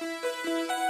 Música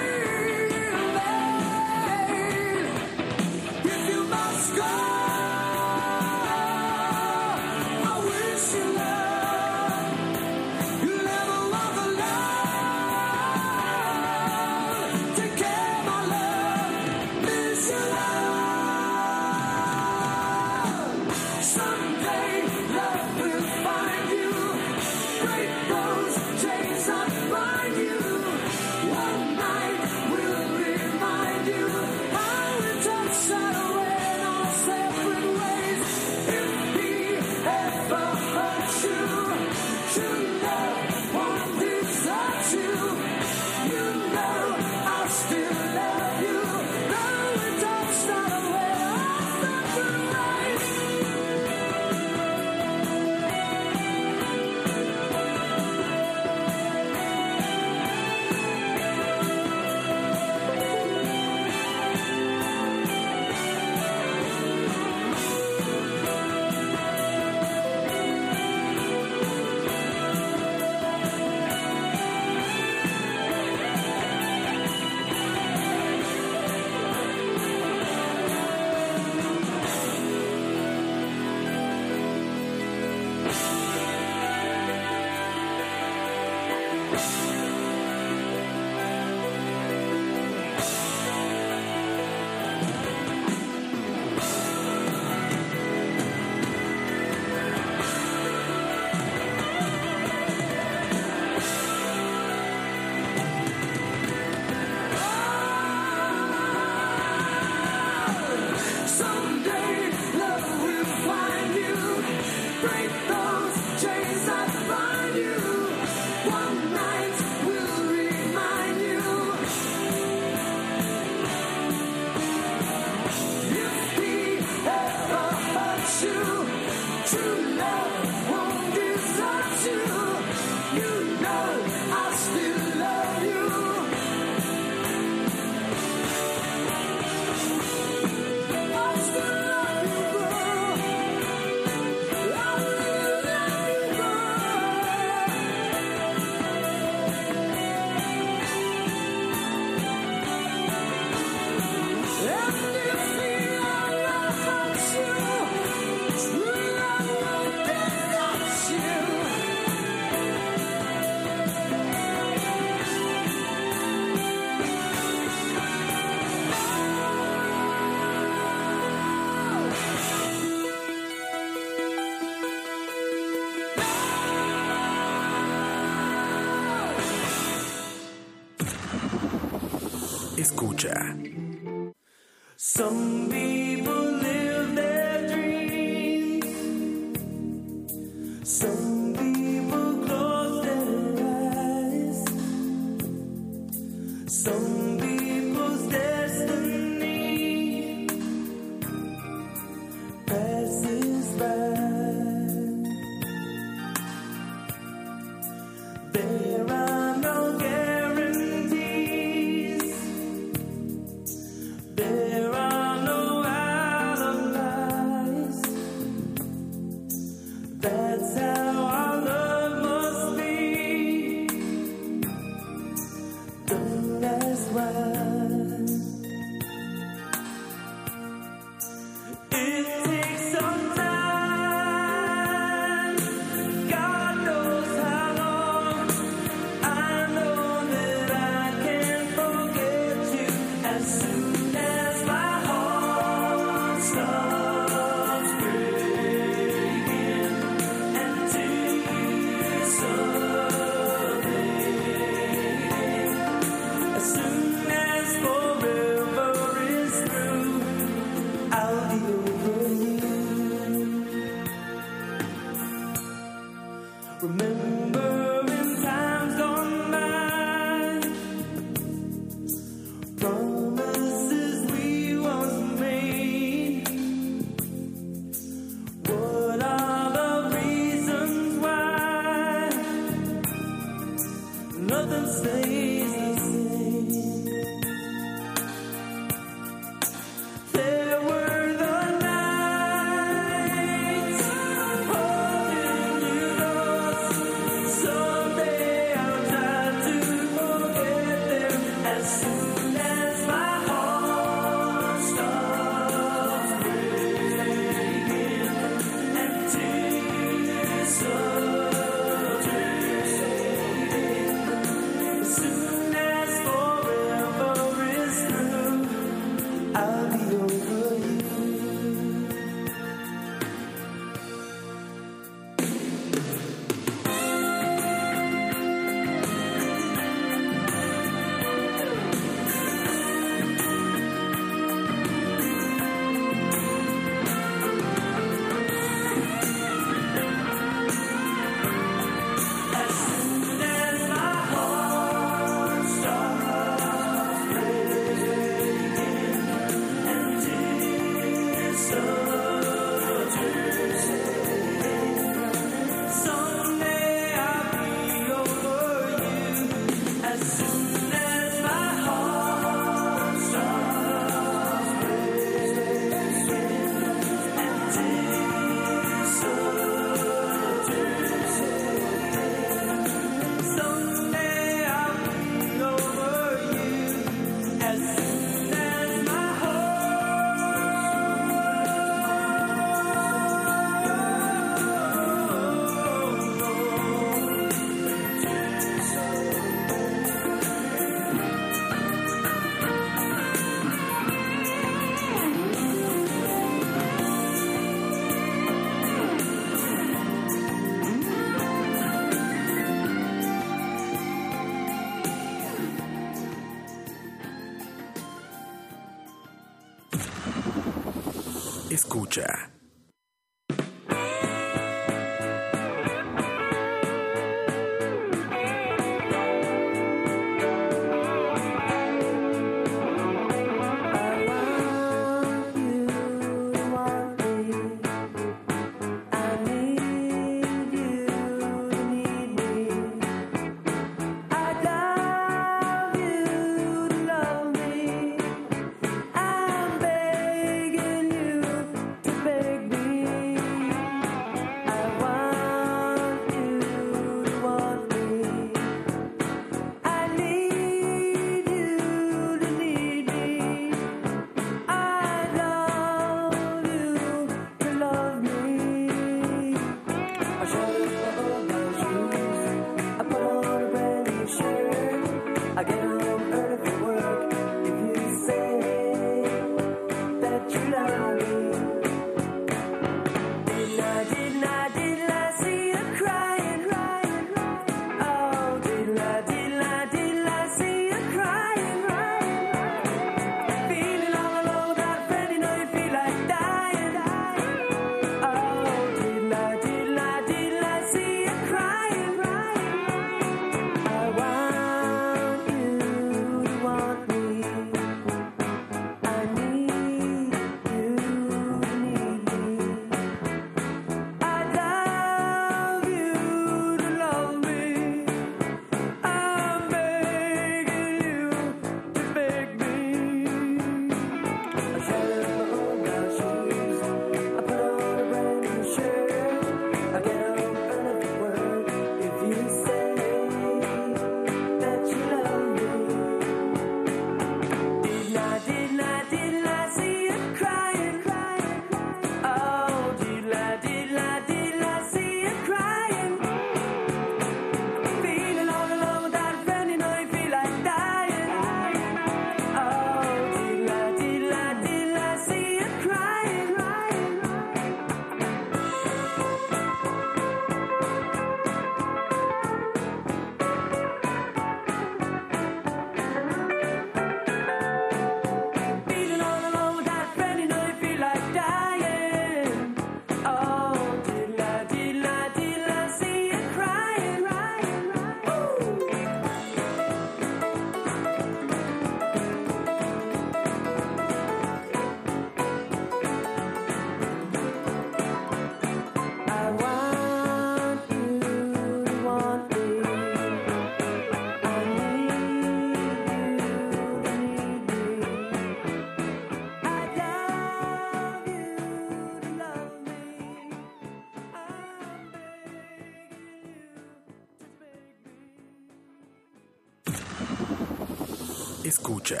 Escucha.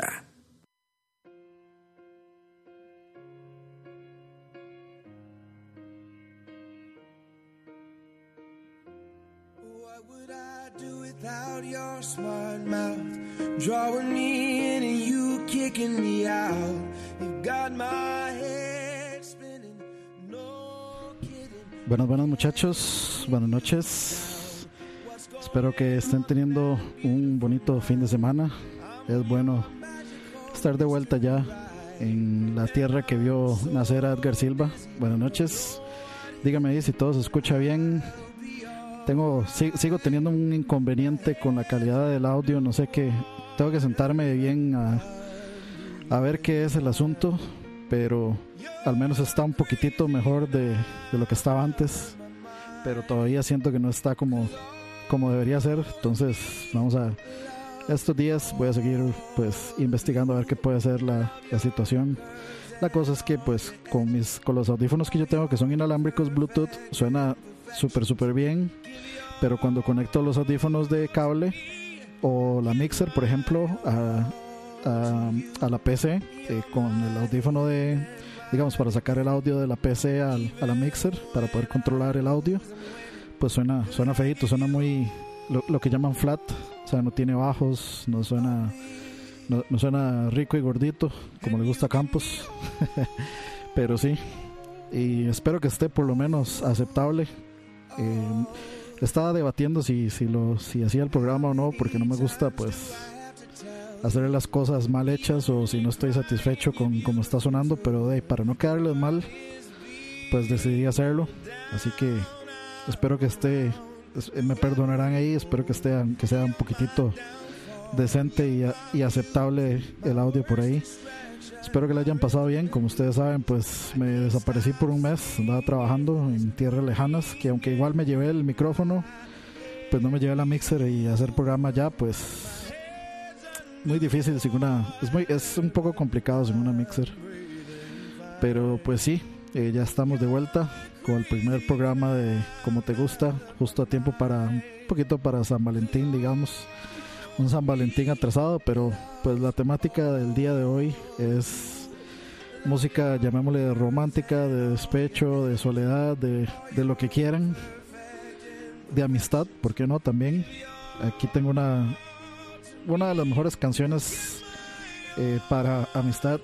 What would I do without your smart mouth? Drawing me in and you kicking me out. You got my head spinning. No kidding. Buenas, buenas muchachos, buenas noches. Espero que estén teniendo un bonito fin de semana. Es bueno estar de vuelta ya en la tierra que vio nacer a Edgar Silva. Buenas noches. Dígame ahí si todo se escucha bien. Tengo, si- sigo teniendo un inconveniente con la calidad del audio. No sé qué. Tengo que sentarme bien a, a ver qué es el asunto. Pero al menos está un poquitito mejor de, de lo que estaba antes. Pero todavía siento que no está como, como debería ser. Entonces vamos a... Estos días voy a seguir pues investigando a ver qué puede ser la, la situación. La cosa es que pues con mis con los audífonos que yo tengo que son inalámbricos Bluetooth suena súper súper bien. Pero cuando conecto los audífonos de cable o la mixer por ejemplo a, a, a la PC eh, con el audífono de digamos para sacar el audio de la PC al, a la mixer para poder controlar el audio pues suena suena feito suena muy lo, lo que llaman flat no tiene bajos no suena no, suena rico y gordito como le gusta a Campos pero sí y espero que esté por lo menos aceptable Eh, estaba debatiendo si si lo si hacía el programa o no porque no me gusta pues hacer las cosas mal hechas o si no estoy satisfecho con cómo está sonando, pero de, para no quedarles mal, pues decidí hacerlo. Así que espero que esté, es- me perdonarán ahí, espero que esté, que sea un poquitito decente y, y aceptable el audio por ahí. Espero que lo hayan pasado bien, como ustedes saben, pues me desaparecí por un mes, andaba trabajando en tierras lejanas, que aunque igual me llevé el micrófono, pues no me llevé la mixer y hacer programa ya, pues muy difícil sin una es muy es un poco complicado sin una mixer pero pues sí eh, ya estamos de vuelta con el primer programa de como te gusta justo a tiempo para un poquito para San Valentín digamos. Un San Valentín atrasado pero pues la temática del día de hoy es música llamémosle romántica de despecho de soledad de, de lo que quieran de amistad por qué no también aquí tengo una una de las mejores canciones eh, para amistad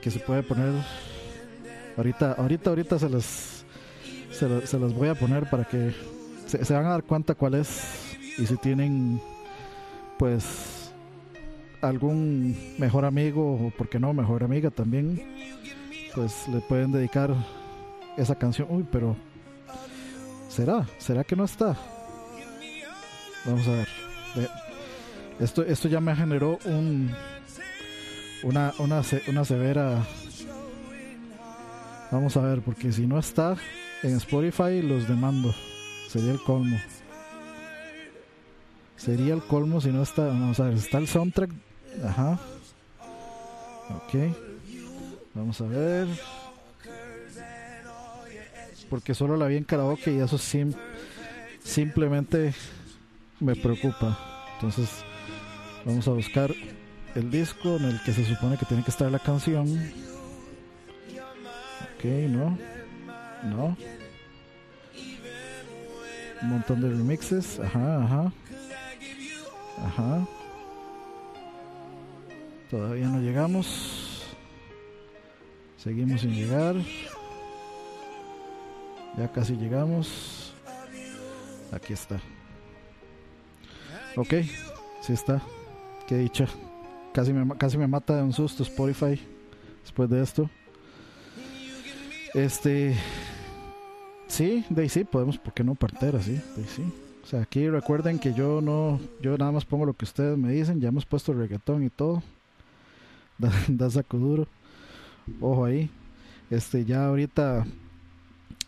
que se puede poner ahorita ahorita ahorita se las se, la- se las voy a poner para que se, van a dar cuenta cuál es y si tienen pues algún mejor amigo o por qué no mejor amiga también pues le pueden dedicar esa canción. Uy pero será será que no está vamos a ver. Esto, esto ya me generó un una, una, una severa vamos a ver porque si no está en Spotify los demando. Sería el colmo. Sería el colmo si no está vamos a ver está el soundtrack. Ajá. Ok. Vamos a ver. Porque solo la vi en karaoke y eso sim- simplemente me preocupa. Entonces Vamos a buscar el disco en el que se supone que tiene que estar la canción. Ok, no. No. Un montón de remixes. Ajá, ajá. Ajá. Todavía no llegamos. Seguimos sin llegar. Ya casi llegamos. Aquí está. Ok, sí está. Qué dicha. Casi me, casi me mata de un susto Spotify después de esto. Este. Sí, de ahí sí, podemos, ¿por qué no partera? Sí, de ahí sí. O sea, aquí recuerden que yo no. Yo nada más pongo lo que ustedes me dicen. Ya hemos puesto reggaetón y todo. Da, da saco duro. Ojo ahí. Este, ya ahorita.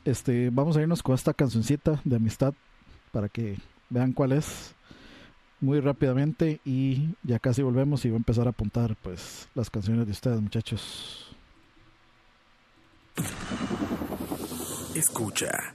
Este, vamos a irnos con esta cancioncita de amistad. Para que vean cuál es muy rápidamente y ya casi volvemos y voy a empezar a apuntar pues las canciones de ustedes muchachos. Escucha.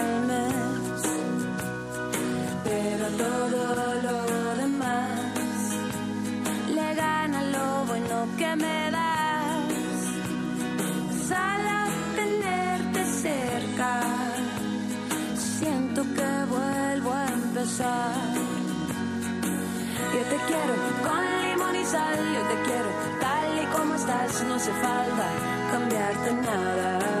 todo lo demás le gana lo bueno que me das. Solo tenerte cerca, siento que vuelvo a empezar. Yo te quiero con limón y sal, yo te quiero tal y como estás, no hace falta cambiarte nada.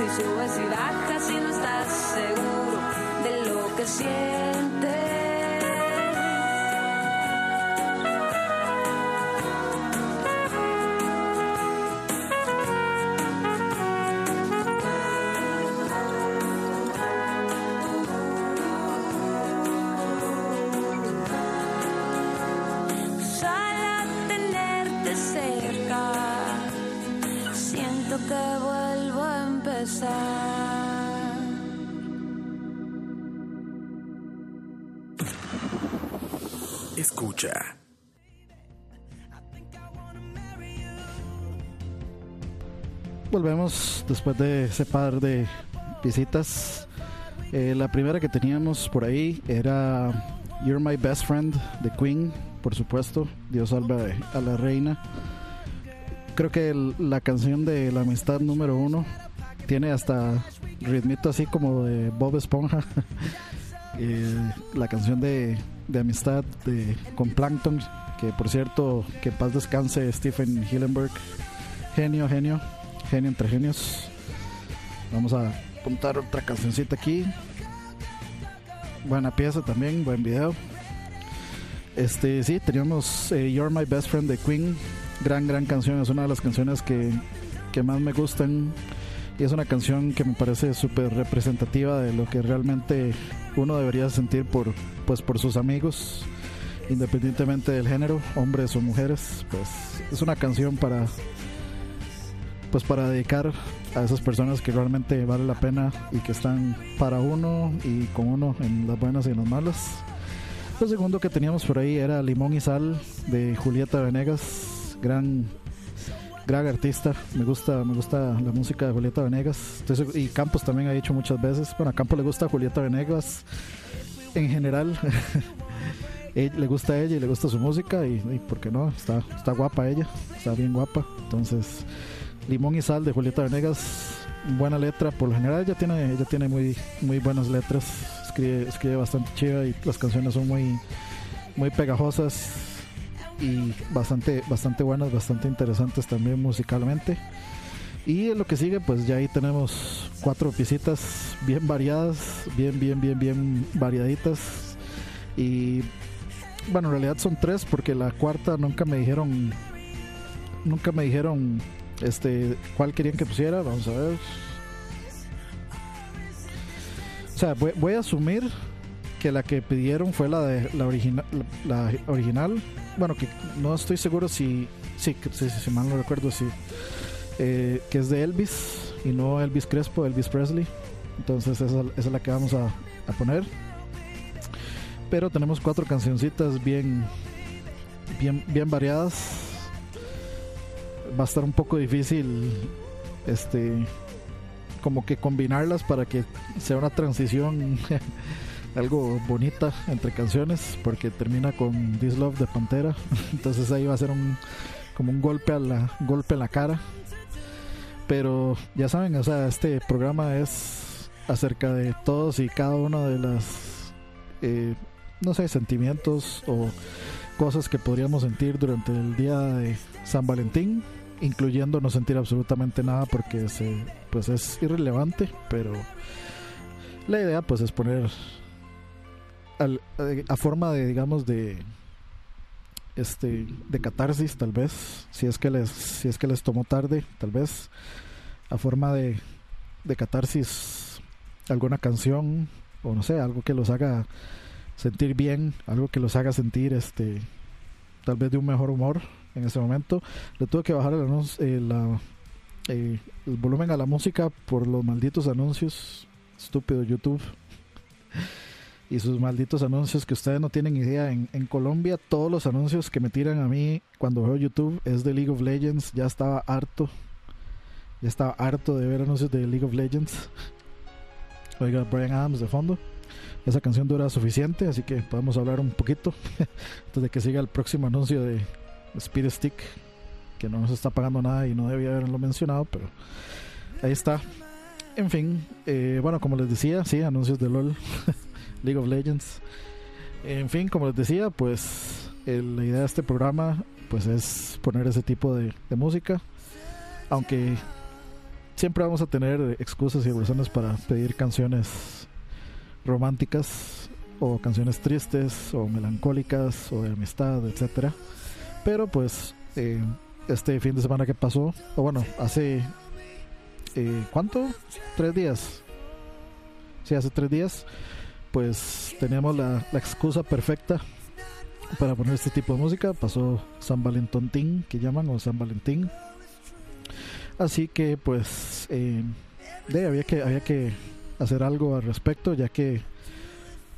si subes y bajas y no estás seguro de lo que sientes. Volvemos después de ese par de visitas. Eh, la primera que teníamos por ahí era You're My Best Friend de Queen, por supuesto. Dios salve a la reina. Creo que la canción de la amistad número uno tiene hasta ritmito así como de Bob Esponja. Eh, la canción de, amistad de, con Plankton, que por cierto, que paz descanse Stephen Hillenberg. Genio, genio, genio entre genios. Vamos a apuntar otra cancioncita aquí. Buena pieza también, buen video. Este, sí, teníamos eh, You're My Best Friend de Queen. Gran, gran canción. Es una de las canciones que, que más me gustan y es una canción que me parece súper representativa de lo que realmente uno debería sentir por, pues, por sus amigos, independientemente del género, hombres o mujeres. Pues es una canción para, pues, para dedicar a esas personas que realmente vale la pena y que están para uno y con uno en las buenas y en las malas. Lo segundo que teníamos por ahí era Limón y Sal de Julieta Venegas, gran gran artista. Me gusta, me gusta la música de Julieta Venegas. y Campos también ha dicho muchas veces. Bueno, a Campos le gusta Julieta Venegas en general. le gusta a ella y le gusta su música y, y ¿por qué no? Está, está guapa ella, está bien guapa. Entonces, Limón y Sal de Julieta Venegas, buena letra. Por lo general ella tiene, ella tiene muy, muy buenas letras. Escribe, escribe bastante chida y las canciones son muy, muy pegajosas y bastante, bastante buenas, bastante interesantes también musicalmente. Y lo que sigue, pues ya ahí tenemos cuatro visitas bien variadas, bien, bien, bien, bien variaditas. Y bueno, en realidad son tres porque la cuarta nunca me dijeron, nunca me dijeron este cuál querían que pusiera. Vamos a ver. O sea, voy, a asumir que la que pidieron fue la de la original, la original bueno, que no estoy seguro si, sí, si, mal no recuerdo, si, eh, que es de Elvis y no Elvis Crespo, Elvis Presley. Entonces esa, es la que vamos a, a, poner. Pero tenemos cuatro cancioncitas bien, bien, bien variadas. Va a estar un poco difícil, este, como que combinarlas para que sea una transición algo bonita entre canciones porque termina con This Love de Pantera. Entonces ahí va a ser un como un golpe a la golpe en la cara. Pero ya saben o sea este programa es acerca de todos y cada una de las eh, no sé sentimientos o cosas que podríamos sentir durante el día de San Valentín incluyendo no sentir absolutamente nada porque se, pues es irrelevante pero la idea pues es poner eh, a forma de, digamos, de este de catarsis tal vez si es que les si es que les tomó tarde tal vez a forma de, de catarsis alguna canción o no sé algo que los haga sentir bien algo que los haga sentir este tal vez de un mejor humor en ese momento le tuve que bajar el, eh, la, eh, el volumen a la música por los malditos anuncios estúpido YouTube y sus malditos anuncios que ustedes no tienen idea. En, en, Colombia todos los anuncios que me tiran a mí cuando veo YouTube es de League of Legends. Ya estaba harto. Ya estaba harto de ver anuncios de League of Legends. Oiga, Brian Adams de fondo. Esa canción dura suficiente, así que podemos hablar un poquito antes de que siga el próximo anuncio de Speed Stick, que no nos está pagando nada y no debía haberlo mencionado, pero ahí está. En fin, eh, bueno, como les decía, sí, anuncios de LOL. League of Legends. En fin, como les decía, pues la idea de este programa pues es poner ese tipo de, música. Aunque siempre vamos a tener excusas y razones para pedir canciones románticas o canciones tristes o melancólicas o de amistad, etcétera. Pero pues eh, este fin de semana que pasó, o bueno, hace eh, ¿cuánto? Tres días. Sí, hace tres días, pues teníamos la, excusa perfecta para poner este tipo de música. Pasó San Valentín, que llaman, o San Valentín. Así que pues eh, había que había que hacer algo al respecto, ya que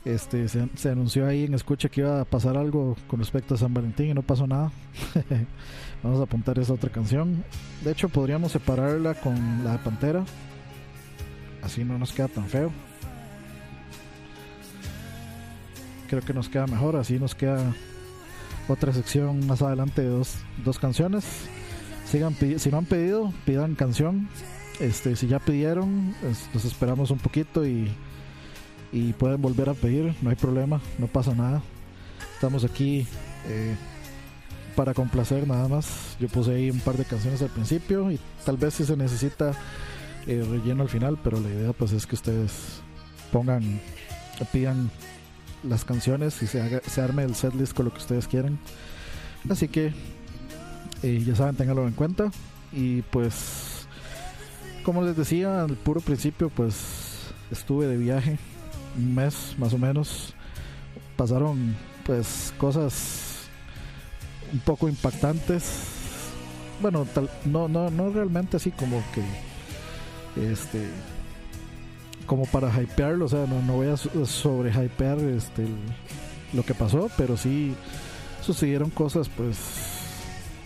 este se, anunció ahí en escucha que iba a pasar algo con respecto a San Valentín y no pasó nada. Vamos a apuntar esa otra canción. De hecho, podríamos separarla con la de Pantera. Así no nos queda tan feo. Creo que nos queda mejor. Así nos queda otra sección más adelante de dos, dos canciones. Sigan, si no han pedido, pidan canción. Este, si ya pidieron, nos esperamos un poquito y, y pueden volver a pedir. No hay problema, no pasa nada. Estamos aquí. Eh, para complacer nada más. Yo puse ahí un par de canciones al principio y tal vez si se necesita eh, relleno al final, pero la idea pues es que ustedes pongan, pidan las canciones y se, haga, se arme el setlist con lo que ustedes quieran. Así que eh, ya saben, ténganlo en cuenta. Y pues, como les decía al puro principio, pues estuve de viaje un mes más o menos. Pasaron pues cosas un poco impactantes. Bueno, tal, no, no, no realmente así como que este como para hypearlo, o sea, no, no voy a sobre hypear este lo que pasó, pero sí sucedieron cosas pues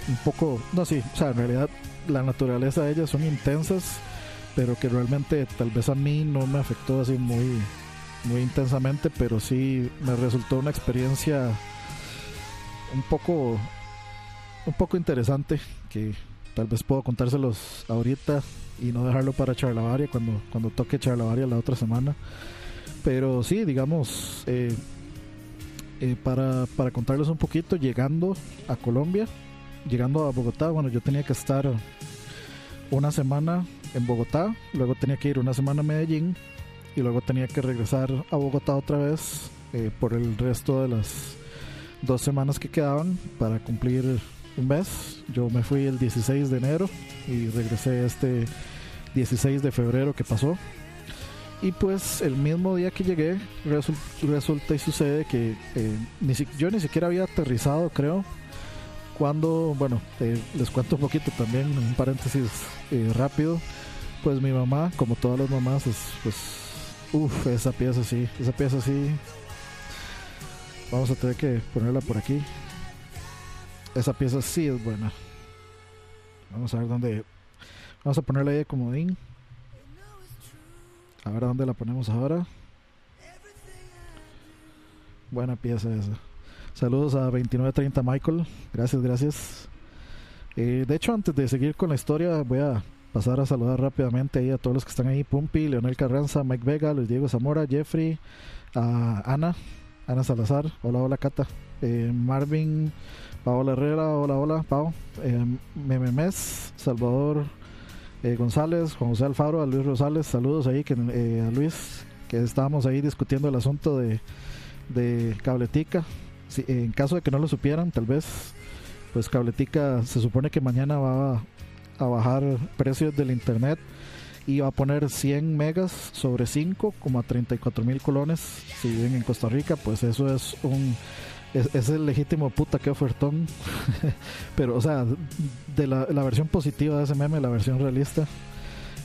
un poco, no sí, o sea, en realidad la naturaleza de ellas son intensas, pero que realmente tal vez a mí no me afectó así muy muy intensamente, pero sí me resultó una experiencia un poco un poco interesante que tal vez puedo contárselos ahorita y no dejarlo para charlavaria cuando, cuando toque charlavaria la otra semana. Pero sí, digamos, eh, eh, para, para contarles un poquito, llegando a Colombia, llegando a Bogotá, bueno, yo tenía que estar una semana en Bogotá, luego tenía que ir una semana a Medellín y luego tenía que regresar a Bogotá otra vez eh, por el resto de las dos semanas que quedaban para cumplir un mes. Yo me fui el 16 de enero y regresé este 16 de febrero que pasó. Y pues el mismo día que llegué resulta y sucede que eh, yo ni siquiera había aterrizado, creo. Cuando, bueno, les cuento un poquito también, un paréntesis eh, rápido. Pues mi mamá, como todas las mamás, es, pues, uff, esa pieza sí, esa pieza sí. Vamos a tener que ponerla por aquí. Esa pieza sí es buena. Vamos a ver dónde. Vamos a ponerla ahí de comodín. A ver dónde la ponemos ahora. Buena pieza esa. Saludos a 2930 Michael. Gracias, gracias. Eh, de hecho, antes de seguir con la historia, voy a pasar a saludar rápidamente a todos los que están ahí. Pumpi, Leonel Carranza, Mike Vega, Luis Diego Zamora, Jeffrey, Ana, Ana Salazar. Hola, hola, Cata. Eh, Marvin Paola Herrera, hola, hola, Pau. Eh, Mememes, Salvador eh, González, Juan José Alfaro, a Luis Rosales, saludos ahí que, eh, a Luis, que estábamos ahí discutiendo el asunto de, de Cabletica. En caso de que no lo supieran, tal vez, pues Cabletica se supone que mañana va a, a bajar precios del internet y va a poner 100 megas sobre 5 como a 34 mil colones si viven en Costa Rica pues eso es un es, el legítimo puta que ofertón. Pero, o sea, de la, versión positiva de ese meme, la versión realista.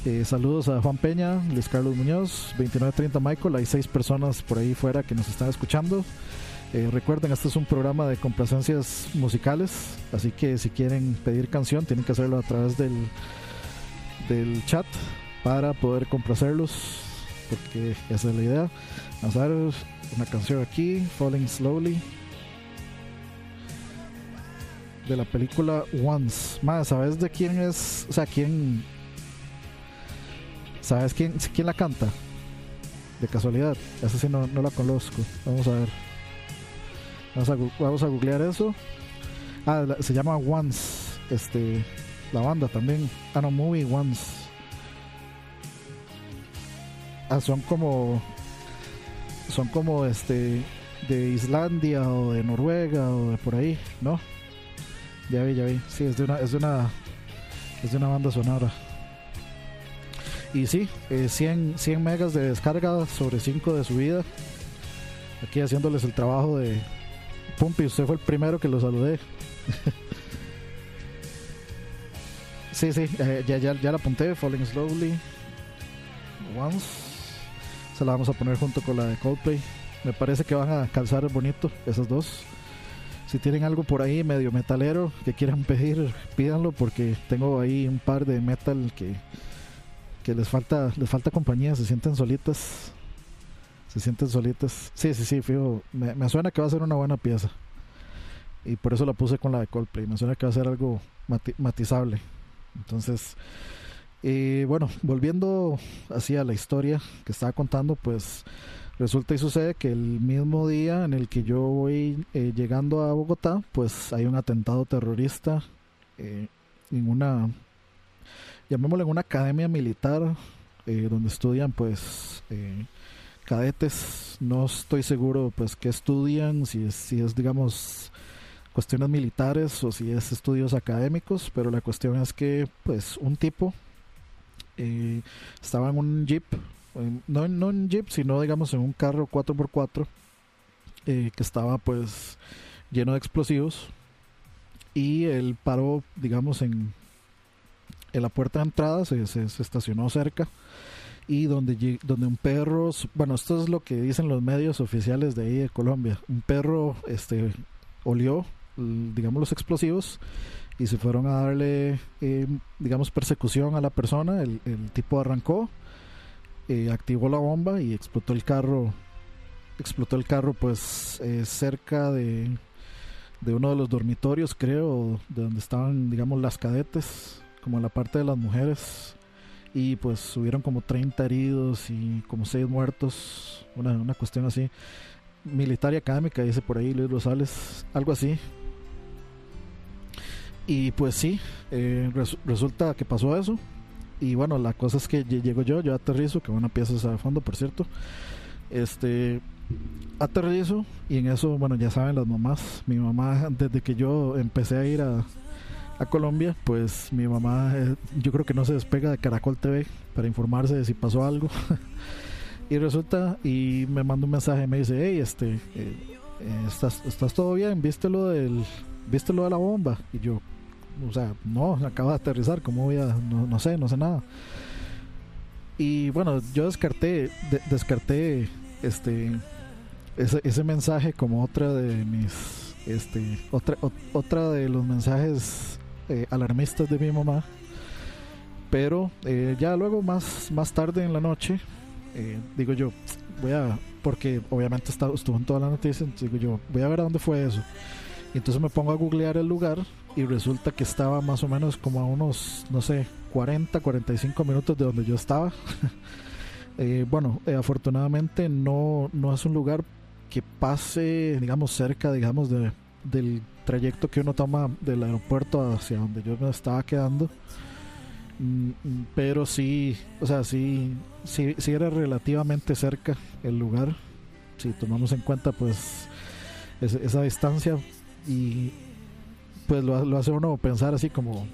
Eh, saludos a Juan Peña, Luis Carlos Muñoz, 2930 Michael. Hay seis personas por ahí fuera que nos están escuchando. Eh, recuerden, este es un programa de complacencias musicales, así que si quieren pedir canción, tienen que hacerlo a través del, del chat para poder complacerlos, porque esa es la idea. Vamos a ver una canción aquí, Falling Slowly de la película Once. Más, ¿sabes de quién es? O sea, quién. ¿Sabes quién, quién la canta? De casualidad. Esa sí no, no la conozco. Vamos a ver. Vamos a, googlear eso. Ah, se llama Once. Este. La banda también. Ah, no, Movie Once. ah, son como son como este de Islandia o de Noruega o de por ahí, ¿no? Ya vi, ya vi. Sí, es de una es de una es de una banda sonora. Y sí, 100, eh, 100 megas de descarga sobre 5 de subida. Aquí haciéndoles el trabajo de Pumpi, usted fue el primero que lo saludé. sí, sí, eh, ya, ya, ya la apunté, Falling Slowly. Once. Se la vamos a poner junto con la de Coldplay. Me parece que van a calzar bonito esas dos. Si tienen algo por ahí medio metalero que quieran pedir, pídanlo porque tengo ahí un par de metal que que les falta les falta compañía, se sienten solitas. Se sienten solitas. Sí, sí, sí, fijo. Me, suena que va a ser una buena pieza. Y por eso la puse con la de Coldplay. Me suena que va a ser algo matizable. Entonces, y bueno, volviendo hacia la historia que estaba contando, pues resulta y sucede que el mismo día en el que yo voy eh, llegando a Bogotá, pues hay un atentado terrorista eh, en una llamémosle en una academia militar eh, donde estudian pues eh, cadetes no estoy seguro pues qué estudian si es, si es digamos cuestiones militares o si es estudios académicos pero la cuestión es que pues un tipo eh, estaba en un jeep no, no en jeep sino digamos en un carro 4x4 que estaba pues lleno de explosivos y él paró digamos en en la puerta de entrada se, se, estacionó cerca y donde, donde un perro, bueno, esto es lo que dicen los medios oficiales de ahí de Colombia, un perro este, olió, digamos, los explosivos y se fueron a darle, eh, digamos, persecución a la persona, el, tipo arrancó, eh, activó la bomba y explotó el carro, explotó el carro pues eh, cerca de, de uno de los dormitorios, creo, de donde estaban, digamos, las cadetes como en la parte de las mujeres. Y pues hubieron como 30 heridos y como 6 muertos. Una, una cuestión así. Militar y académica, dice por ahí Luis Rosales. Algo así. Y pues sí, eh, resulta que pasó eso. Y bueno, la cosa es que llego yo, yo aterrizo, que una pieza de fondo, por cierto. Este, aterrizo y en eso, bueno, ya saben las mamás. Mi mamá, desde que yo empecé a ir a, a Colombia, pues mi mamá eh, yo creo que no se despega de Caracol TV para informarse de si pasó algo. y resulta, y me manda un mensaje, me dice, hey, este, eh, ¿estás, ¿estás todo bien? ¿Viste lo, del, ¿Viste lo de la bomba? Y yo, o sea, no, acaba de aterrizar, ¿cómo voy a, no, sé, no sé nada. Y bueno, yo descarté, descarté este, ese, ese mensaje como otra de mis, este, otra, otra de los mensajes eh, alarmistas de mi mamá. Pero eh, ya luego, más, más tarde en la noche, eh, digo yo, voy a, porque obviamente está, estuvo en toda la noticia, digo yo, voy a ver a dónde fue eso. Y entonces me pongo a googlear el lugar y resulta que estaba más o menos como a unos, no sé, 40, 45 minutos de donde yo estaba. bueno, afortunadamente no, no es un lugar que pase, digamos, cerca, digamos, de, del trayecto que uno toma del aeropuerto hacia donde yo me estaba quedando. Mm, mm, pero sí, o sea, sí, sí, sí era relativamente cerca el lugar. Si tomamos en cuenta, pues, esa distancia y pues lo, lo, hace uno pensar así como,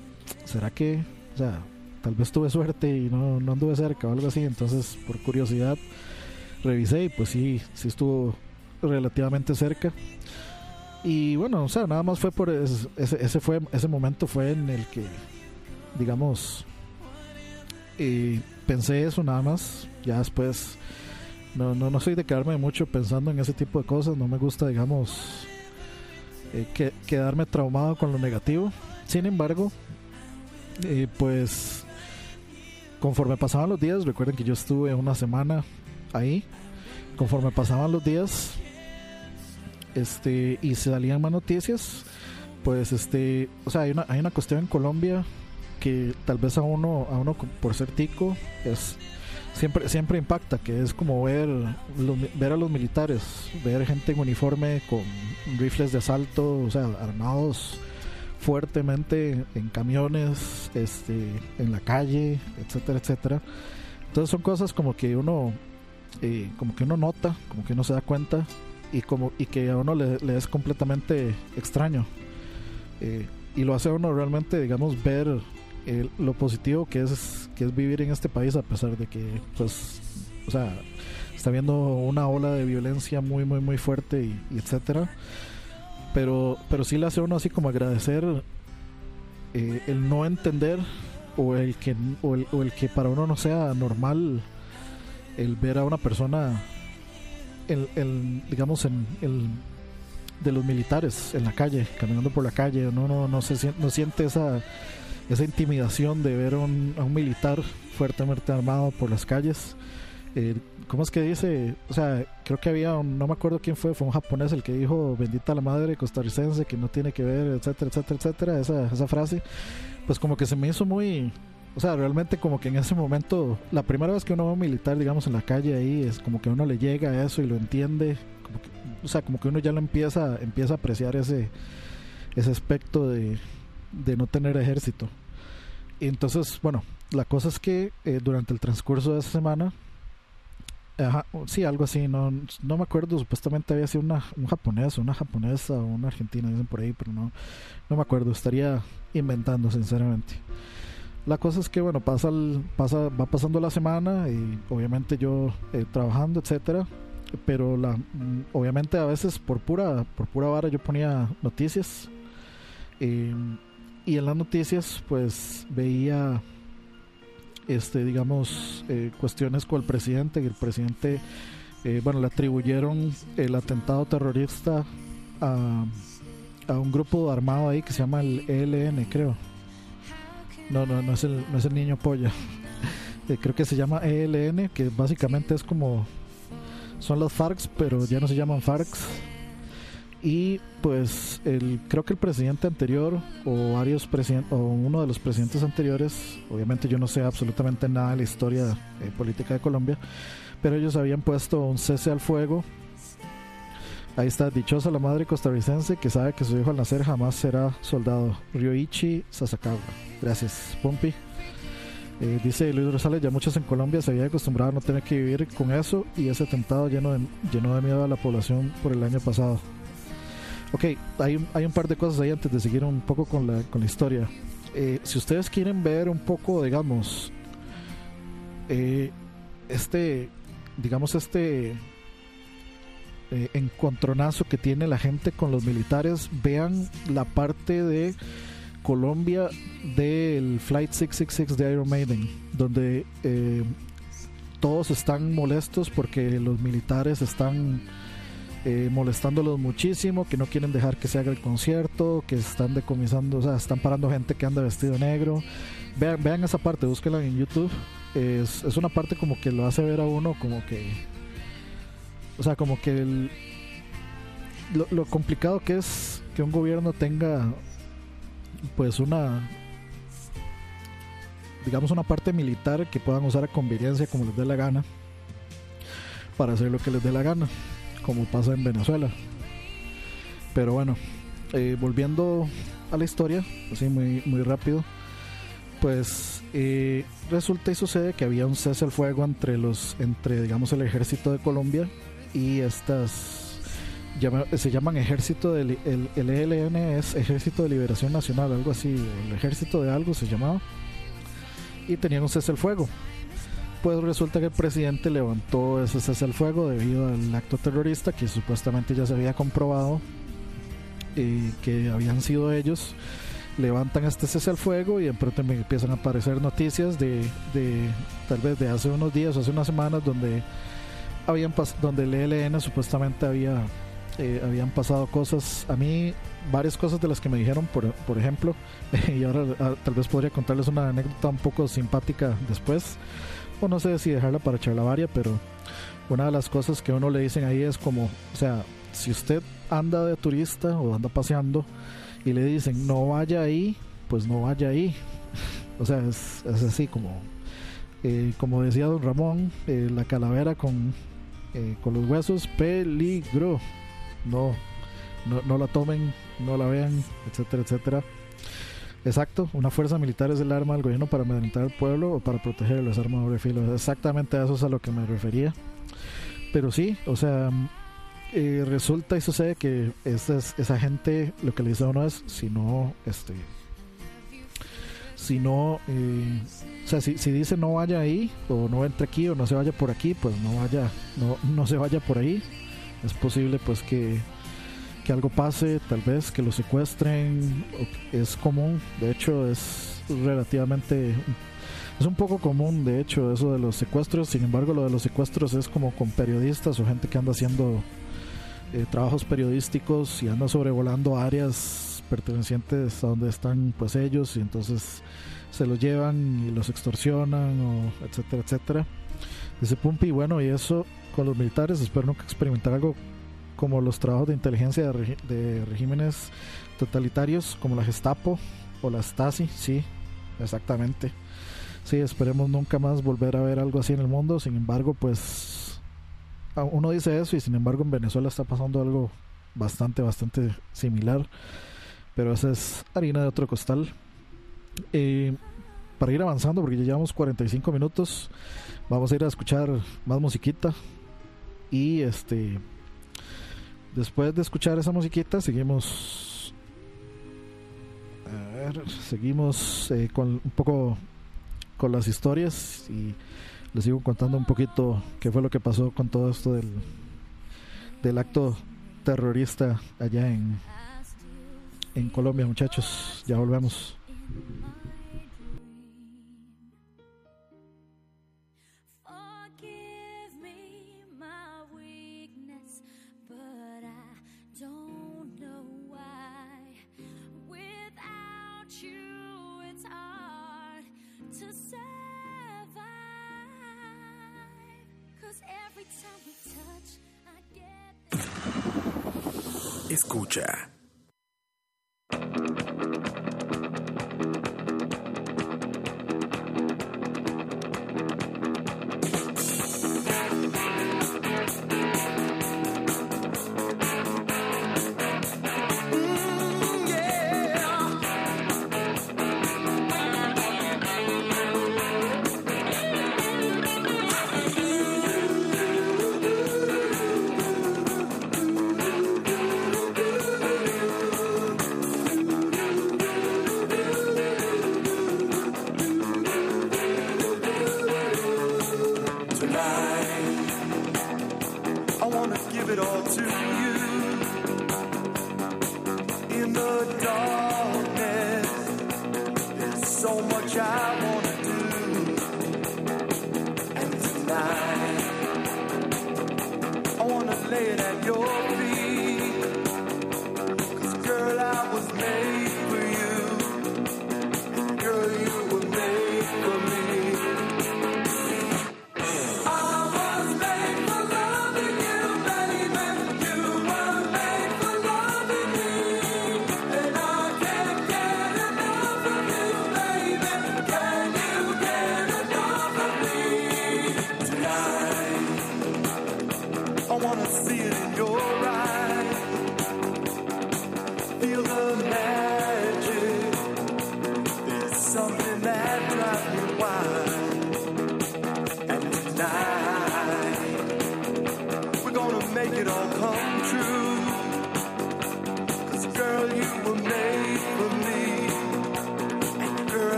¿será que, o sea, tal vez tuve suerte y no, no anduve cerca o algo así? Entonces, por curiosidad, revisé y pues sí, sí estuvo relativamente cerca. Y bueno, o sea, nada más fue por ese, ese fue ese momento fue en el que digamos y pensé eso nada más, ya después no, no, no soy de quedarme mucho pensando en ese tipo de cosas, no me gusta, digamos, eh, que, quedarme traumado con lo negativo. Sin embargo, eh, pues conforme pasaban los días, recuerden que yo estuve una semana ahí, conforme pasaban los días, este y se salían más noticias pues este o sea hay una, hay una cuestión en Colombia que tal vez a uno a uno por ser tico es siempre siempre impacta que es como ver ver a los militares ver gente en uniforme con rifles de asalto o sea armados fuertemente en camiones este en la calle etcétera etcétera. Entonces son cosas como que uno, eh, como que uno nota, como que uno se da cuenta y como y que a uno le, es completamente extraño. Eh, y lo hace a uno realmente, digamos, ver lo positivo que es, que es vivir en este país a pesar de que, pues, o sea, está viendo una ola de violencia muy, muy, muy fuerte y, etcétera. Pero, pero sí le hace a uno así como agradecer eh, el no entender o el que o el, o el, que para uno no sea normal el ver a una persona el, el digamos en el de los militares en la calle caminando por la calle no no no se no siente esa esa intimidación de ver a un militar fuertemente armado por las calles eh, ¿cómo es que dice? O sea, creo que había, no me acuerdo quién fue, fue un japonés el que dijo, bendita la madre costarricense, que no tiene que ver, etcétera, etcétera, etcétera, esa, esa frase, pues como que se me hizo muy, o sea, realmente como que en ese momento, la primera vez que uno a un militar, digamos, en la calle ahí, es como que uno le llega a eso y lo entiende, o sea, como que uno ya lo empieza, empieza a apreciar ese, ese aspecto de, de no tener ejército. Y entonces, bueno, la cosa es que eh, durante el transcurso de esa semana, Ajá, sí, algo así, no, no me acuerdo, supuestamente había sido una, un japonés, una japonesa o una argentina, dicen por ahí, pero no, no me acuerdo, estaría inventando sinceramente. La cosa es que bueno, pasa, pasa va pasando la semana y obviamente yo eh, trabajando, etcétera, pero la, mm, obviamente a veces por pura, por pura vara yo ponía noticias y en las noticias pues veía este, digamos, eh, cuestiones con el presidente, que el presidente, eh, bueno, le atribuyeron el atentado terrorista a, a, un grupo armado ahí que se llama el ELN, creo. No, no, no es el, no es el niño polla. Creo que se llama ELN, que básicamente es como son las FARC, pero ya no se llaman FARC y pues el, creo que el presidente anterior o varios presidentes o uno de los presidentes anteriores, obviamente yo no sé absolutamente nada de la historia eh, política de Colombia, pero ellos habían puesto un cese al fuego. Ahí está, dichosa la madre costarricense que sabe que su hijo al nacer jamás será soldado. Ryoichi Sasakawa. Gracias, Pompi. Eh, dice Luis Rosales, ya muchos en Colombia se habían acostumbrado a no tener que vivir con eso y ese atentado lleno de, lleno de miedo a la población por el año pasado. Ok, hay hay un par de cosas ahí antes de seguir un poco con la, con la historia. Eh, si ustedes quieren ver un poco, digamos, eh, este, digamos, este eh, encontronazo que tiene la gente con los militares, vean la parte de Colombia del Flight 666 de Iron Maiden, donde todos están molestos porque los militares están eh, molestándolos muchísimo, que no quieren dejar que se haga el concierto, que están decomisando, o sea, están parando gente que anda vestido negro. Vean, vean esa parte, búsquenla en YouTube. Es, es una parte como que lo hace ver a uno como que... O sea, como que el, lo, lo complicado que es que un gobierno tenga pues una digamos una parte militar que puedan usar a conveniencia como les dé la gana para hacer lo que les dé la gana como pasa en Venezuela. Pero bueno, eh, volviendo a la historia, así muy, muy rápido, pues eh, resulta y sucede que había un cese al fuego entre los, entre digamos el ejército de Colombia y estas se llaman ejército del el, el, ELN es ejército de liberación nacional algo así el ejército de algo se llamaba y tenían un cese al fuego pues resulta que el presidente levantó ese cese al fuego debido al acto terrorista que supuestamente ya se había comprobado y que habían sido ellos. Levantan este cese al fuego y pronto empiezan a aparecer noticias de, de tal vez de hace unos días o hace unas semanas donde habían donde el ELN supuestamente había eh, habían pasado cosas a mí varias cosas de las que me dijeron por, por ejemplo y ahora ah, tal vez podría contarles una anécdota un poco simpática después o no sé si dejarla para varia, pero una de las cosas que uno le dicen ahí es como, o sea, si usted anda de turista o anda paseando y le dicen no vaya ahí, pues no vaya ahí. o sea, es, así como, eh, como decía don Ramón, eh, la calavera con, eh, con los huesos, peligro. No, no, no la tomen, no la vean, etcétera, etcétera. Exacto, una fuerza militar es el arma del gobierno para amedrentar al pueblo o para protegerlo, es arma de filo. Exactamente a eso es a lo que me refería. Pero sí, o sea, eh, resulta y sucede que esa, esa gente lo que le dice a uno es, si no, este, si no, eh, o sea, si, si, dice no vaya ahí, o no entre aquí, o no se vaya por aquí, pues no vaya, no, no se vaya por ahí. Es posible pues que que algo pase, tal vez que lo secuestren, es común, de hecho es relativamente, es un poco común de hecho eso de los secuestros, sin embargo lo de los secuestros es como con periodistas o gente que anda haciendo eh, trabajos periodísticos y anda sobrevolando áreas pertenecientes a donde están pues ellos y entonces se los llevan y los extorsionan o etcétera etcétera dice Pumpi bueno y eso con los militares espero nunca experimentar algo como los trabajos de inteligencia de, regímenes totalitarios como la Gestapo o la Stasi, sí, exactamente. Sí, esperemos nunca más volver a ver algo así en el mundo. Sin embargo, pues uno dice eso y sin embargo en Venezuela está pasando algo bastante, bastante similar. Pero esa es harina de otro costal. Eh, para ir avanzando, porque ya llevamos 45 minutos, vamos a ir a escuchar más musiquita. Y este Después de escuchar esa musiquita, seguimos. A ver, seguimos eh, con un poco con las historias y les sigo contando un poquito qué fue lo que pasó con todo esto del, del acto terrorista allá en, en Colombia, muchachos. Ya volvemos. Escucha.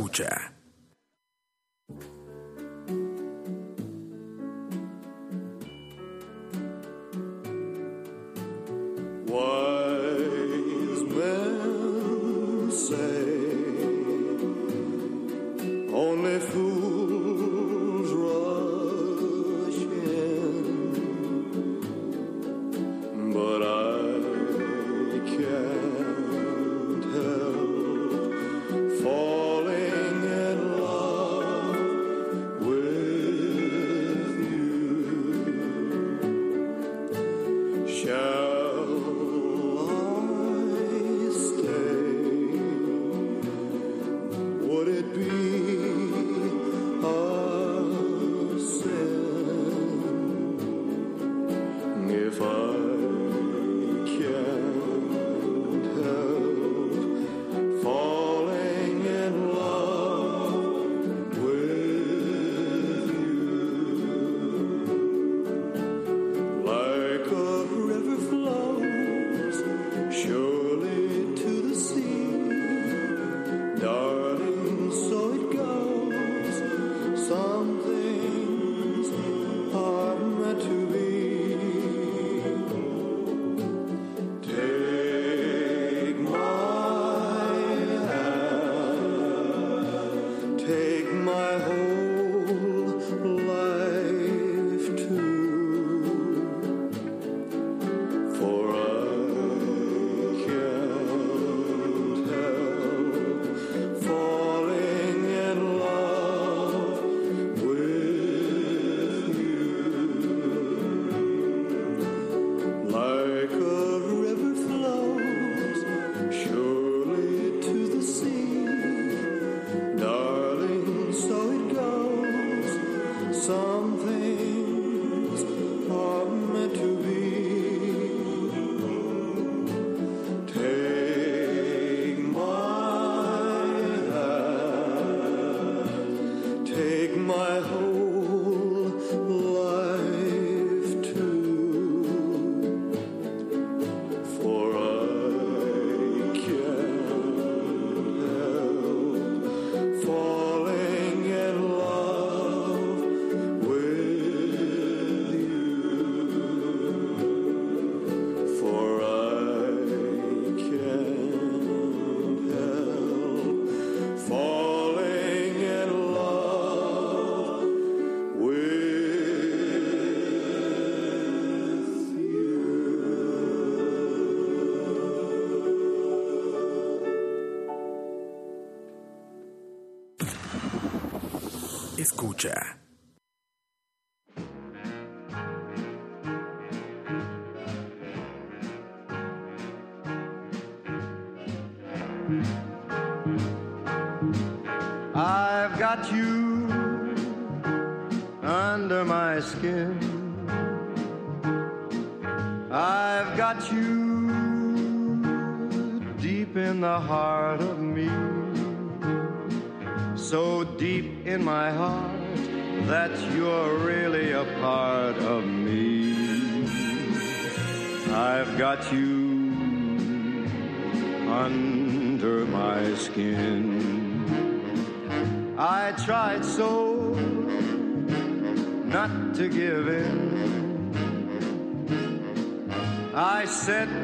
Escucha. Escucha.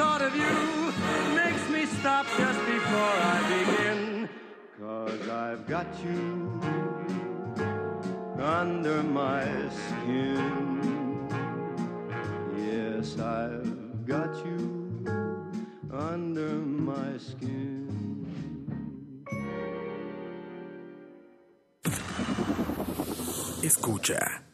Thought of you makes me stop just before I begin. Cause I've got you under my skin. Yes, I've got you under my skin. Escucha.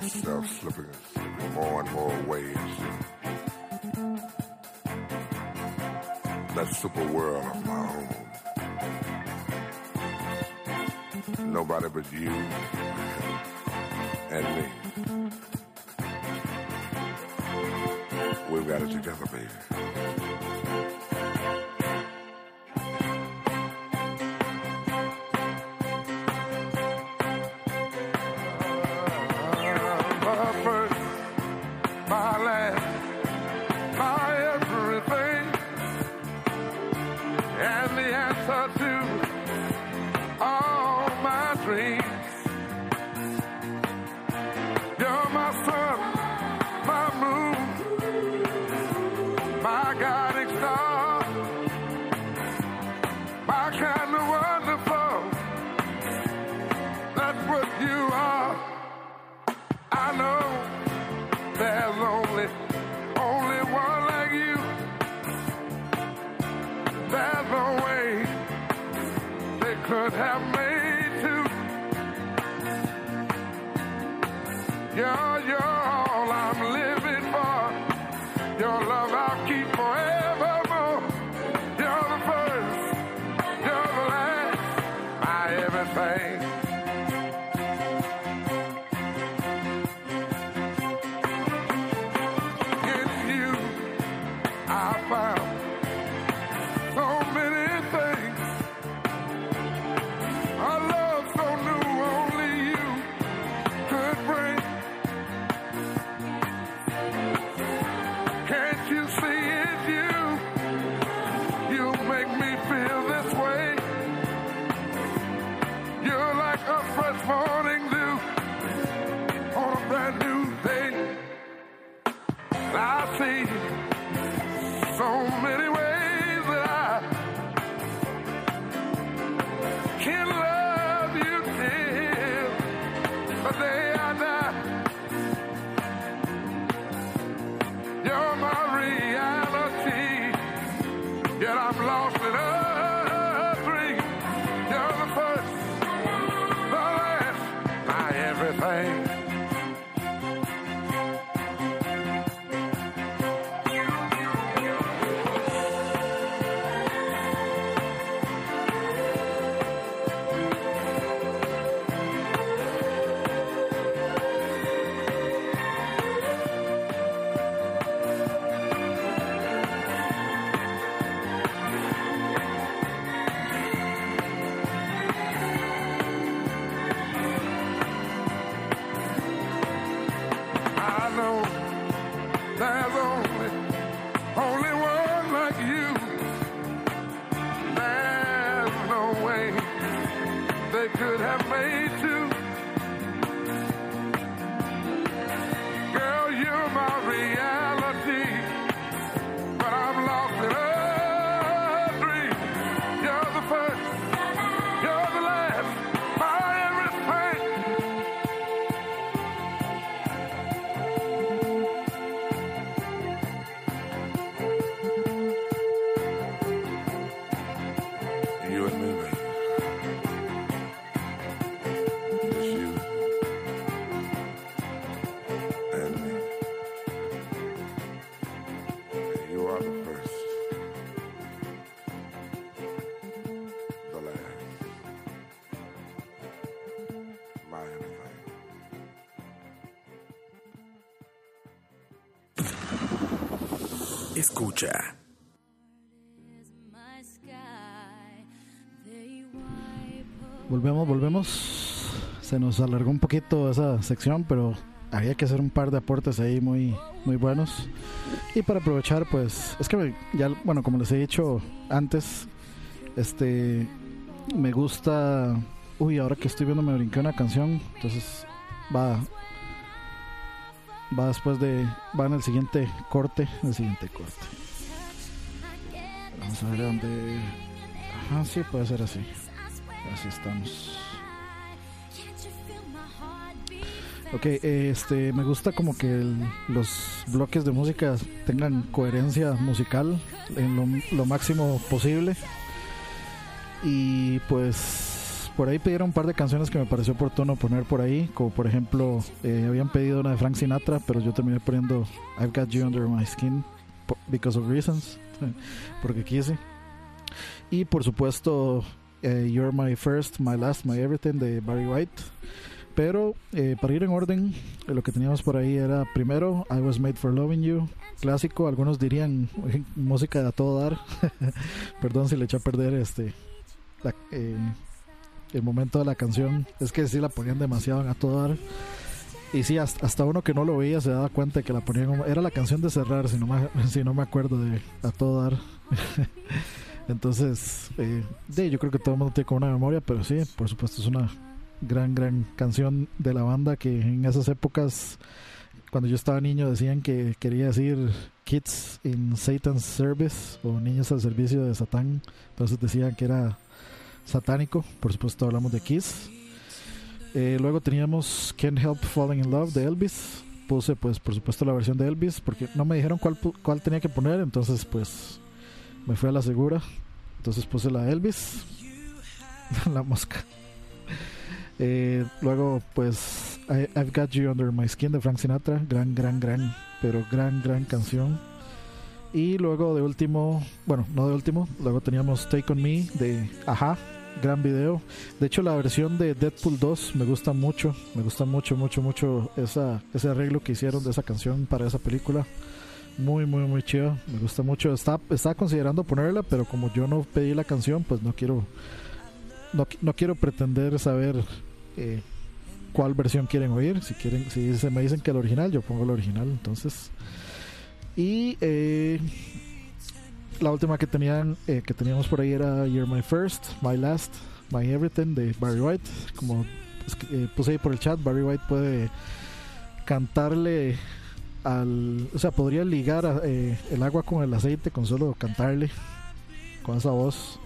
myself slipping in more and more ways. That super world of my own. Nobody but you and me. We've got it together, baby. yeah, yeah. volvemos. Se nos alargó un poquito esa sección, pero había que hacer un par de aportes ahí muy, muy buenos. Y para aprovechar, pues, es que ya, bueno, como les he dicho antes, este, me gusta... Uy, ahora que estoy viendo me brinqué una canción, entonces va... Va después de... Va en el siguiente corte. El siguiente corte. Vamos a ver dónde... Ajá, sí, puede ser así. Así estamos. Ok, este, me gusta como que los bloques de música tengan coherencia musical en lo, máximo posible. Y pues por ahí pidieron un par de canciones que me pareció oportuno poner por ahí, como por ejemplo, eh, habían pedido una de Frank Sinatra, pero yo terminé poniendo I've Got You Under My Skin because of reasons, porque quise. Y por supuesto, eh, You're My First, My Last, My Everything de Barry White. Pero eh, para ir en orden, eh, lo que teníamos por ahí era primero I Was Made for Loving You, clásico, algunos dirían música de a todo dar. Perdón si le eché a perder este el momento de la canción. Es que sí la ponían demasiado en a todo dar. Y sí, hasta, uno que no lo veía se daba cuenta que la ponían. Era la canción de cerrar, si no me, si no me acuerdo de a todo dar. Entonces, eh, sí, yo creo que todo el mundo tiene como una memoria, pero sí, por supuesto es una gran, gran canción de la banda que en esas épocas, cuando yo estaba niño, decían que quería decir Kids in Satan's Service o Niños al Servicio de Satán. Entonces decían que era satánico. Por supuesto, hablamos de Kiss. Eh, luego teníamos Can't Help Falling in Love de Elvis. Puse, pues, por supuesto, la versión de Elvis porque no me dijeron cuál, cuál tenía que poner. Entonces, pues, me fui a la segura. Entonces puse la Elvis. la mosca. Eh, luego, pues, I- I've Got You Under My Skin de Frank Sinatra. Gran, gran, gran, pero gran, gran canción. Y luego de último, bueno, no de último, luego teníamos Take On Me de Aja. Gran video. De hecho, la versión de Deadpool 2 me gusta mucho. Me gusta mucho, mucho, mucho esa, ese arreglo que hicieron de esa canción para esa película. Muy, muy, muy chido. Me gusta mucho. Está, estaba considerando ponerla, pero como yo no pedí la canción, pues no quiero no, no quiero pretender saber eh, cuál versión quieren oír. Si quieren, si se me dicen que el original, yo pongo el original. Entonces, y eh, la última que tenían, eh, que teníamos por ahí era You're My First, My Last, My Everything de Barry White. Como eh, puse ahí por el chat, Barry White puede cantarle al, o sea, podría ligar eh, el agua con el aceite con solo cantarle con esa voz.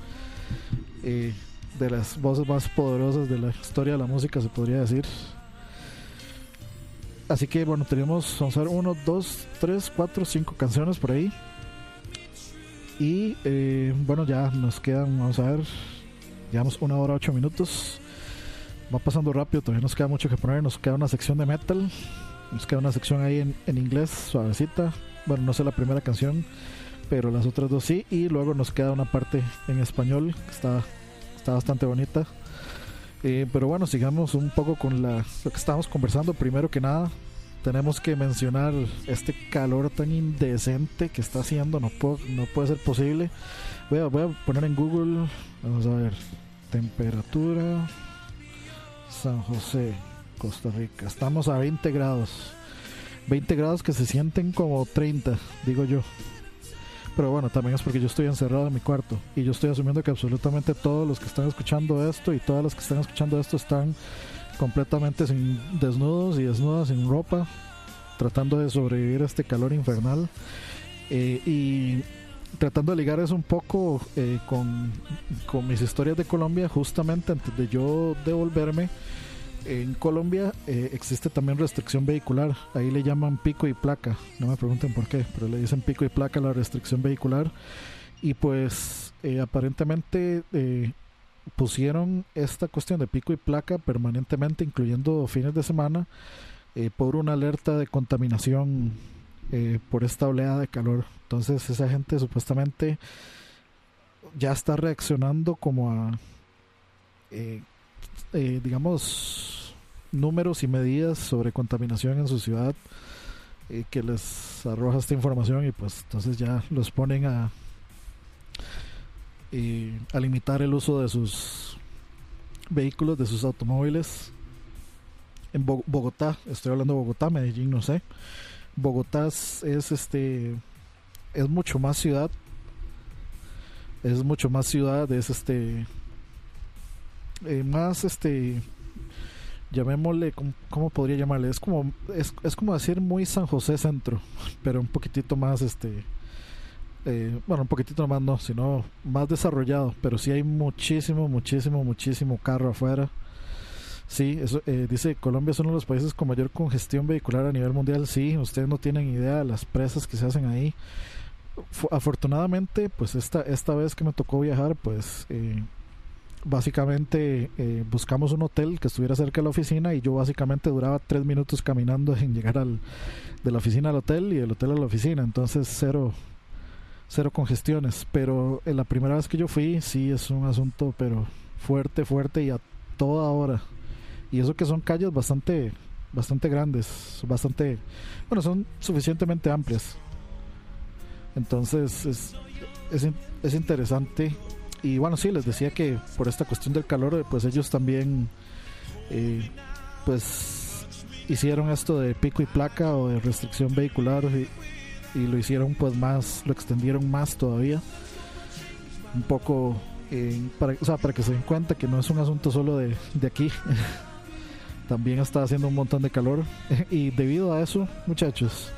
Eh, de las voces más poderosas de la historia de la música, se podría decir. Así que bueno, tenemos, vamos a ver, 1, 2, 3, 4, 5 canciones por ahí. Y eh, bueno, ya nos quedan, vamos a ver, llevamos una hora 8 minutos. Va pasando rápido, todavía nos queda mucho que poner. Nos queda una sección de metal, nos queda una sección ahí en, en inglés, suavecita. Bueno, no sé la primera canción, pero las otras dos sí. Y luego nos queda una parte en español que está está bastante bonita. Eh, pero bueno, sigamos un poco con la, lo que estamos conversando. Primero que nada, tenemos que mencionar este calor tan indecente que está haciendo. No, puedo, no puede ser posible. Voy voy a poner en Google, vamos a ver, temperatura San José, Costa Rica. Estamos a 20 grados. 20 grados que se sienten como 30, digo yo. Pero bueno, también es porque yo estoy encerrado en mi cuarto y yo estoy asumiendo que absolutamente todos los que están escuchando esto y todas las que están escuchando esto están completamente sin desnudos y desnudas sin ropa, tratando de sobrevivir a este calor infernal eh, y tratando de ligar eso un poco eh, con, con mis historias de Colombia, justamente antes de yo devolverme. En Colombia eh, existe también restricción vehicular, ahí le llaman pico y placa, no me pregunten por qué, pero le dicen pico y placa la restricción vehicular. Y pues eh, aparentemente eh, pusieron esta cuestión de pico y placa permanentemente, incluyendo fines de semana, eh, por una alerta de contaminación por esta oleada de calor. Entonces esa gente supuestamente ya está reaccionando como a, eh, digamos, números y medidas sobre contaminación en su ciudad eh, que les arroja esta información y pues entonces ya los ponen a eh, a limitar el uso de sus vehículos, de sus automóviles. En Bo- Bogotá, estoy hablando de Bogotá, Medellín, no sé. Bogotá es, este es mucho más ciudad. Es mucho más ciudad, es este eh, más este llamémosle, ¿cómo, podría llamarle? Es como, es, es, como decir muy San José Centro, pero un poquitito más, este, eh, bueno, un poquitito más no, sino más desarrollado, pero sí hay muchísimo, muchísimo, muchísimo carro afuera. Sí, eh, dice Colombia es uno de los países con mayor congestión vehicular a nivel mundial. Sí, ustedes no tienen idea de las presas que se hacen ahí. afortunadamente, pues esta, esta vez que me tocó viajar, pues eh, básicamente eh, buscamos un hotel que estuviera cerca de la oficina y yo básicamente duraba tres minutos caminando en llegar al, de la oficina al hotel y del hotel a la oficina, entonces cero, cero congestiones, pero en la primera vez que yo fui sí es un asunto pero fuerte, fuerte y a toda hora. Y eso que son calles bastante, bastante grandes, bastante, bueno, son suficientemente amplias. Entonces es, es, es interesante y bueno, sí, les decía que por esta cuestión del calor, pues ellos también, eh, pues hicieron esto de pico y placa o de restricción vehicular y, lo hicieron pues más, lo extendieron más todavía. Un poco, eh, para, o sea, para que se den cuenta que no es un asunto solo de, de aquí. también está haciendo un montón de calor. y debido a eso, muchachos,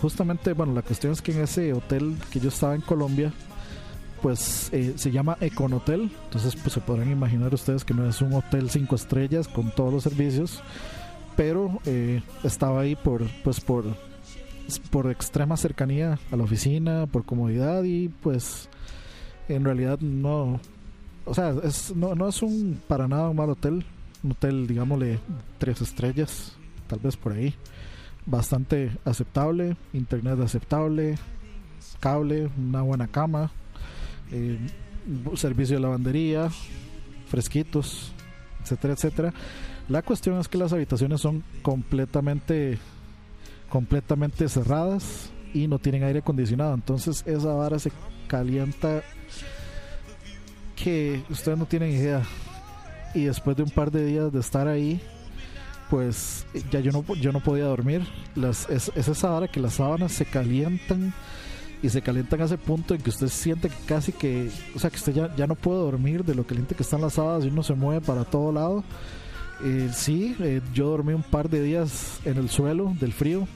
justamente, bueno, la cuestión es que en ese hotel que yo estaba en Colombia, pues eh, se llama Econotel. Entonces, pues se podrán imaginar ustedes que no es un hotel cinco estrellas con todos los servicios, pero eh, estaba ahí por, pues por, por extrema cercanía a la oficina, por comodidad y pues en realidad no, o sea, es, no, no es un para nada un mal hotel, un hotel, digámosle, tres estrellas, tal vez por ahí, bastante aceptable, internet aceptable, cable, una buena cama, eh, servicio de lavandería, fresquitos, etcétera, etcétera. La cuestión es que las habitaciones son completamente, completamente cerradas y no tienen aire acondicionado. Entonces esa vara se calienta que ustedes no tienen idea. Y después de un par de días de estar ahí, pues ya yo no, yo no podía dormir. Las, es, es esa vara que las sábanas se calientan y se calientan a ese punto en que usted siente que casi que, o sea, que usted ya, ya no puede dormir de lo caliente que están las sábanas y uno se mueve para todo lado. Eh, sí, eh, yo dormí un par de días en el suelo del frío,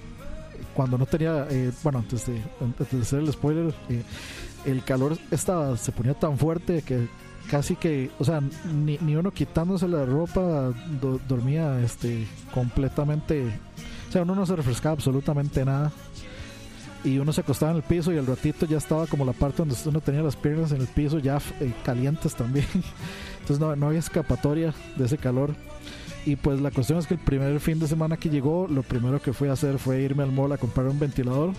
cuando no tenía, eh, bueno, antes de, antes de hacer el spoiler, eh, el calor estaba, se ponía tan fuerte que casi que, o sea, ni, ni uno quitándose la ropa dormía este completamente, o sea, uno no se refrescaba absolutamente nada y uno se acostaba en el piso y al ratito ya estaba como la parte donde uno tenía las piernas en el piso ya eh, calientes también. Entonces no, no había escapatoria de ese calor. Y pues la cuestión es que el primer fin de semana que llegó, lo primero que fui a hacer fue irme al mall a comprar un ventilador,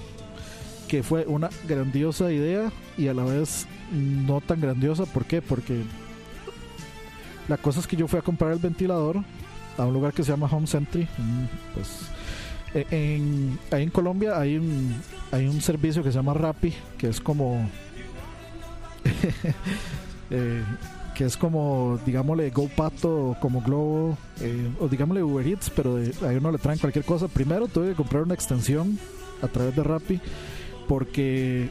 que fue una grandiosa idea y a la vez no tan grandiosa. ¿Por qué? Porque la cosa es que yo fui a comprar el ventilador a un lugar que se llama Home Sentry, pues en, ahí en Colombia hay un, hay un servicio que se llama Rappi, que es como. Eh, que es como, digámosle, GoPato, como Globo, eh, o digámosle Uber Eats, pero ahí uno le traen cualquier cosa. Primero tuve que comprar una extensión a través de Rappi, porque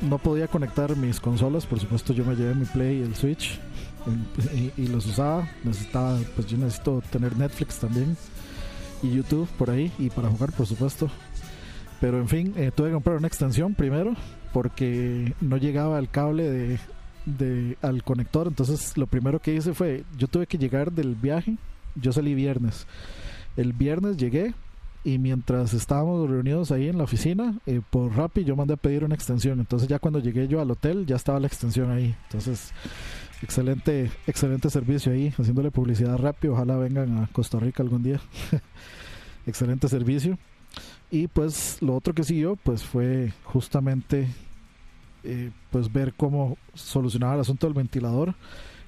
no podía conectar mis consolas. Por supuesto, yo me llevé mi Play y el Switch y, y los usaba. Necesitaba, pues yo necesito tener Netflix también y YouTube por ahí y para jugar por supuesto. Pero en fin, eh, tuve que comprar una extensión primero porque no llegaba el cable de, al conector. Entonces lo primero que hice fue, yo tuve que llegar del viaje, yo salí viernes. El viernes llegué y mientras estábamos reunidos ahí en la oficina, eh, por Rappi yo mandé a pedir una extensión. Entonces ya cuando llegué yo al hotel ya estaba la extensión ahí. Entonces excelente, excelente servicio ahí, haciéndole publicidad rápido. Ojalá vengan a Costa Rica algún día. excelente servicio. Y pues lo otro que siguió, pues fue justamente eh, pues ver cómo solucionaba el asunto del ventilador.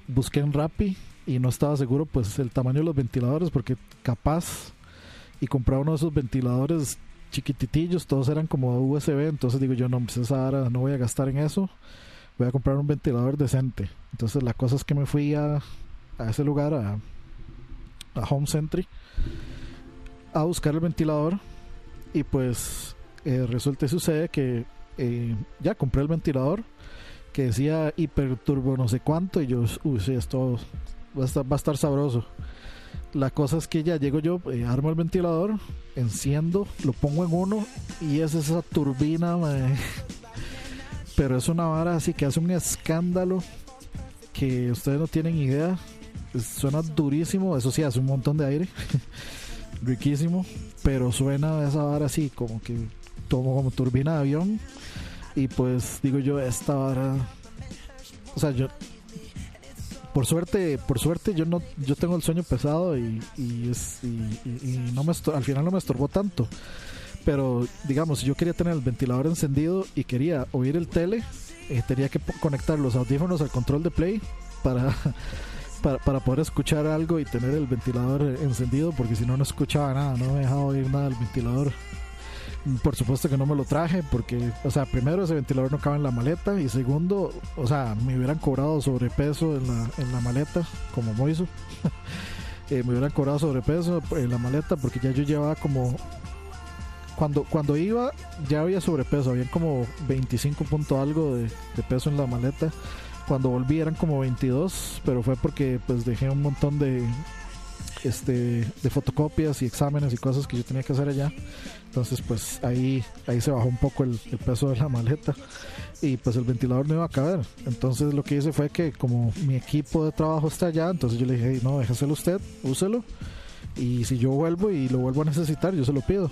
Busqué en Rappi y no estaba seguro pues el tamaño de los ventiladores porque capaz y compraba uno de esos ventiladores chiquititillos, todos eran como USB, entonces digo yo no, pues esa hora no voy a gastar en eso voy a comprar un ventilador decente. Entonces la cosa es que me fui a, a ese lugar, a, a Home Sentry, a buscar el ventilador y pues eh, resulta sucede que eh, ya compré el ventilador que decía hiperturbo no sé cuánto y yo, uy, esto va a estar, va a estar sabroso. la cosa es que ya llego yo, eh, armo el ventilador, enciendo, lo pongo en uno y es esa turbina. Pero es una vara así que hace un escándalo que ustedes no tienen idea. Suena durísimo, eso sí, hace un montón de aire, riquísimo, pero suena esa vara así como que como, como turbina de avión. Y pues digo yo, esta vara, o sea, yo por suerte, por suerte yo no, yo tengo el sueño pesado y, y y, no me al final no me estorbó tanto. Pero digamos, si yo quería tener el ventilador encendido y quería oír el tele, eh, tenía que conectar los audífonos al control de play para, para, para poder escuchar algo y tener el ventilador eh, encendido, porque si no, no escuchaba nada, no me dejaba oír nada del ventilador. Mm, Por supuesto que no me lo traje, porque, o sea, primero ese ventilador no cabe en la maleta, y segundo, o sea, me hubieran cobrado sobrepeso en la, en la maleta, como Moiso. Eh, me hubieran cobrado sobrepeso en la maleta, porque ya yo llevaba como cuando, cuando iba ya había sobrepeso, había como 25 punto algo de, peso en la maleta. Cuando volví eran como 22, pero fue porque pues dejé un montón de este de fotocopias y exámenes y cosas que yo tenía que hacer allá. Entonces pues ahí ahí se bajó un poco el, peso de la maleta y pues el ventilador no iba a caber. Entonces lo que hice fue que como mi equipo de trabajo está allá, entonces yo le dije, "Hey, no, déjaselo usted, úselo. Y si yo vuelvo y lo vuelvo a necesitar, yo se lo pido.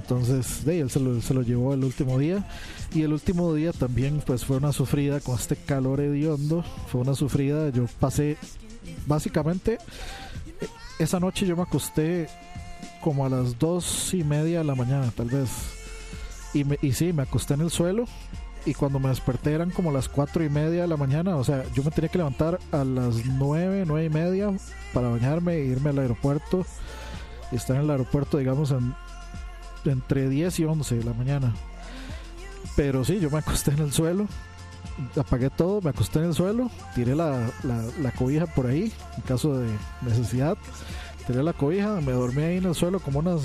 Entonces, de ahí, él se lo, se lo llevó el último día. Y el último día también pues fue una sufrida con este calor hediondo. Fue una sufrida. Yo pasé, básicamente, esa noche yo me acosté como a las dos y media de la mañana, tal vez. Y, me, y sí, me acosté en el suelo. Y cuando me desperté eran como las cuatro y media de la mañana. O sea, yo me tenía que levantar a las nueve, nueve y media para bañarme e irme al aeropuerto. Y estar en el aeropuerto, digamos, en, entre 10 y 11 de la mañana. Pero sí, yo me acosté en el suelo, apagué todo, me acosté en el suelo, tiré la, la, la cobija por ahí, en caso de necesidad. Tiré la cobija, me dormí ahí en el suelo como unas,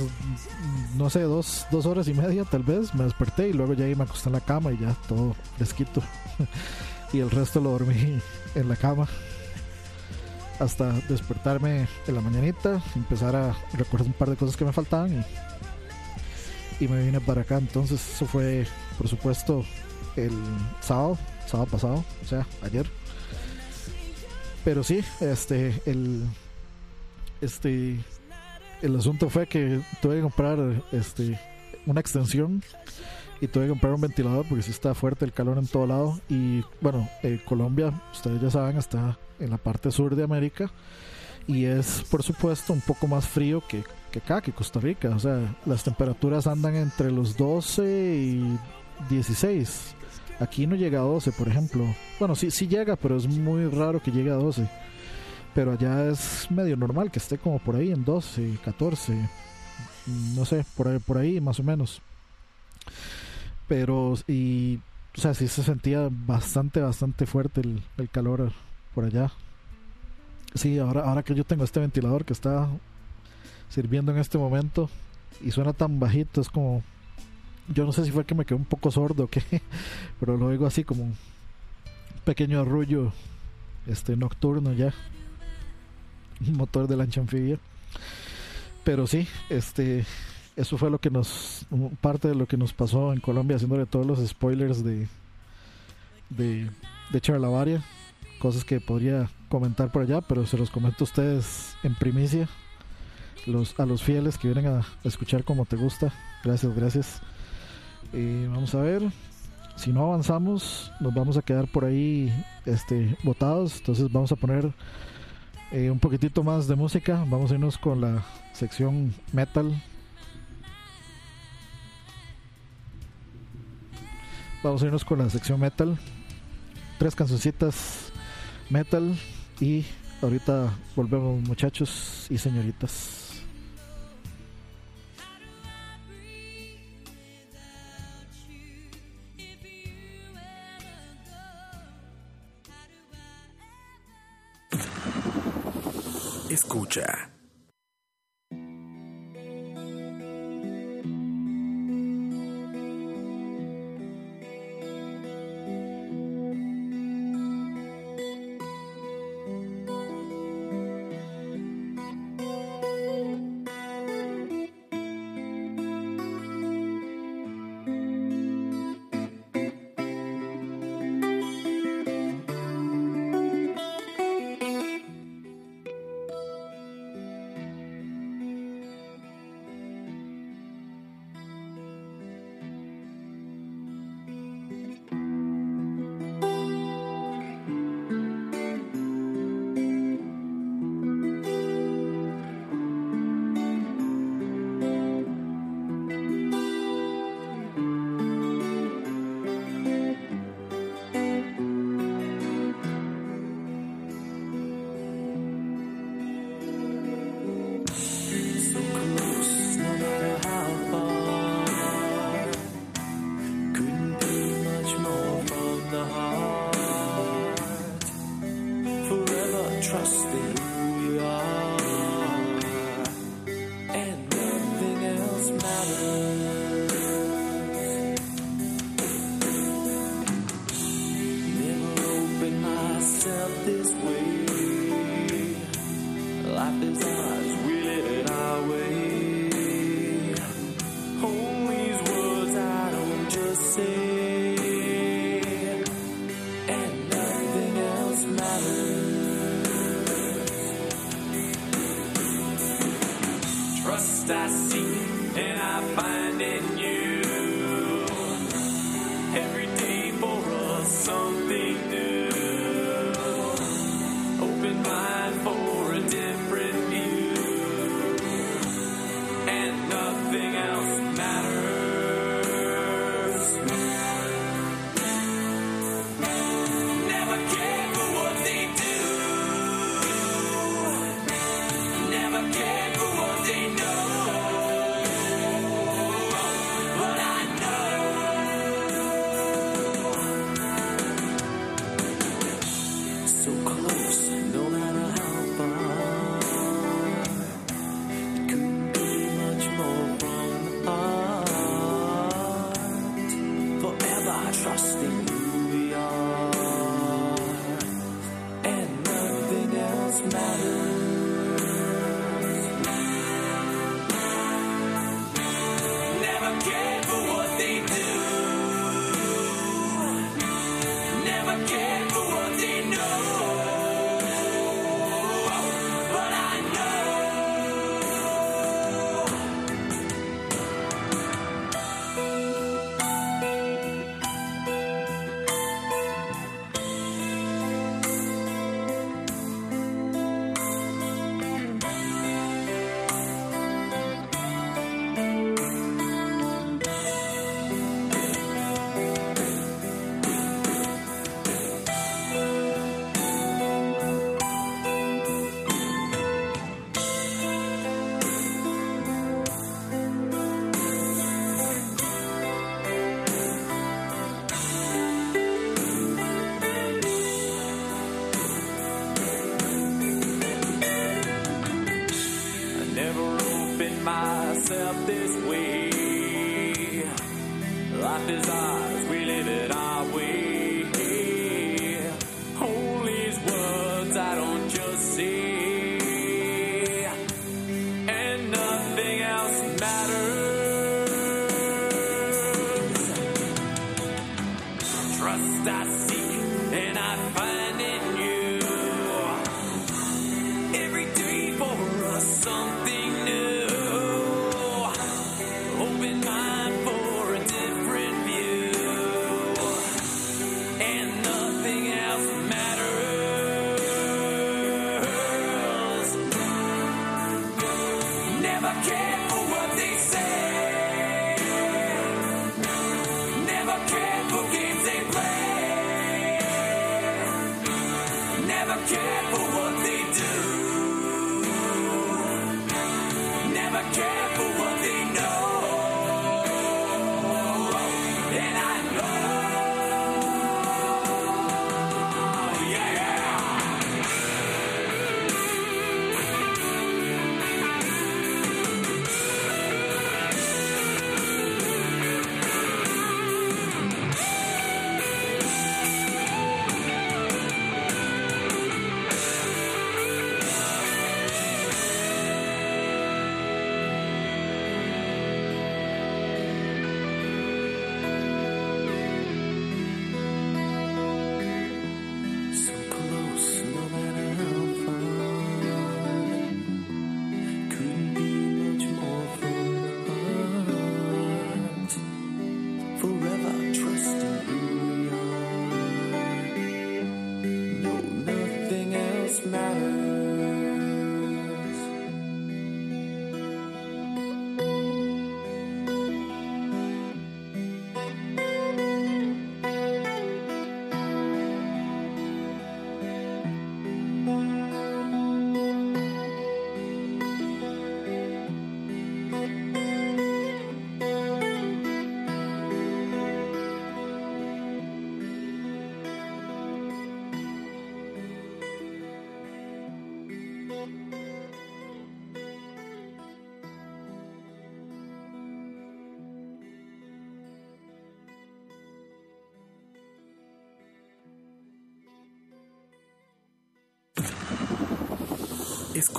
no sé, dos, dos horas y media tal vez. Me desperté y luego ya ahí me acosté en la cama y ya todo fresquito. y el resto lo dormí en la cama hasta despertarme en la mañanita, empezar a recordar un par de cosas que me faltaban y, y me vine para acá. Entonces eso fue, por supuesto, el sábado, sábado pasado, o sea, ayer. Pero sí, este, el, este, el asunto fue que tuve que comprar, este, una extensión y tuve que comprar un ventilador porque sí está fuerte el calor en todo lado. Y bueno, eh, Colombia, ustedes ya saben, está en la parte sur de América y es por supuesto un poco más frío que, que acá, que Costa Rica. O sea, las temperaturas andan entre los 12 y 16. Aquí no llega a 12, por ejemplo. Bueno, sí, sí llega, pero es muy raro que llegue a 12. Pero allá es medio normal que esté como por ahí en 12, 14. No sé, por ahí, por ahí más o menos. Pero, y, o sea, sí se sentía bastante, bastante fuerte el, el calor por allá. Sí, ahora, ahora que yo tengo este ventilador que está sirviendo en este momento y suena tan bajito, es como. Yo no sé si fue que me quedé un poco sordo o qué, pero lo oigo así como un pequeño arrullo este nocturno ya. Un motor de lancha anfibia. Pero sí, este eso fue lo que nos parte de lo que nos pasó en Colombia haciéndole todos los spoilers de de, de cosas que podría comentar por allá pero se los comento a ustedes en primicia los, a los fieles que vienen a, escuchar como te gusta gracias gracias Eh, vamos a ver si no avanzamos nos vamos a quedar por ahí este botados entonces vamos a poner eh, un poquitito más de música vamos a irnos con la sección metal Vamos a irnos con la sección metal. Tres cancioncitas metal. Y ahorita volvemos muchachos y señoritas. Escucha. trust in you.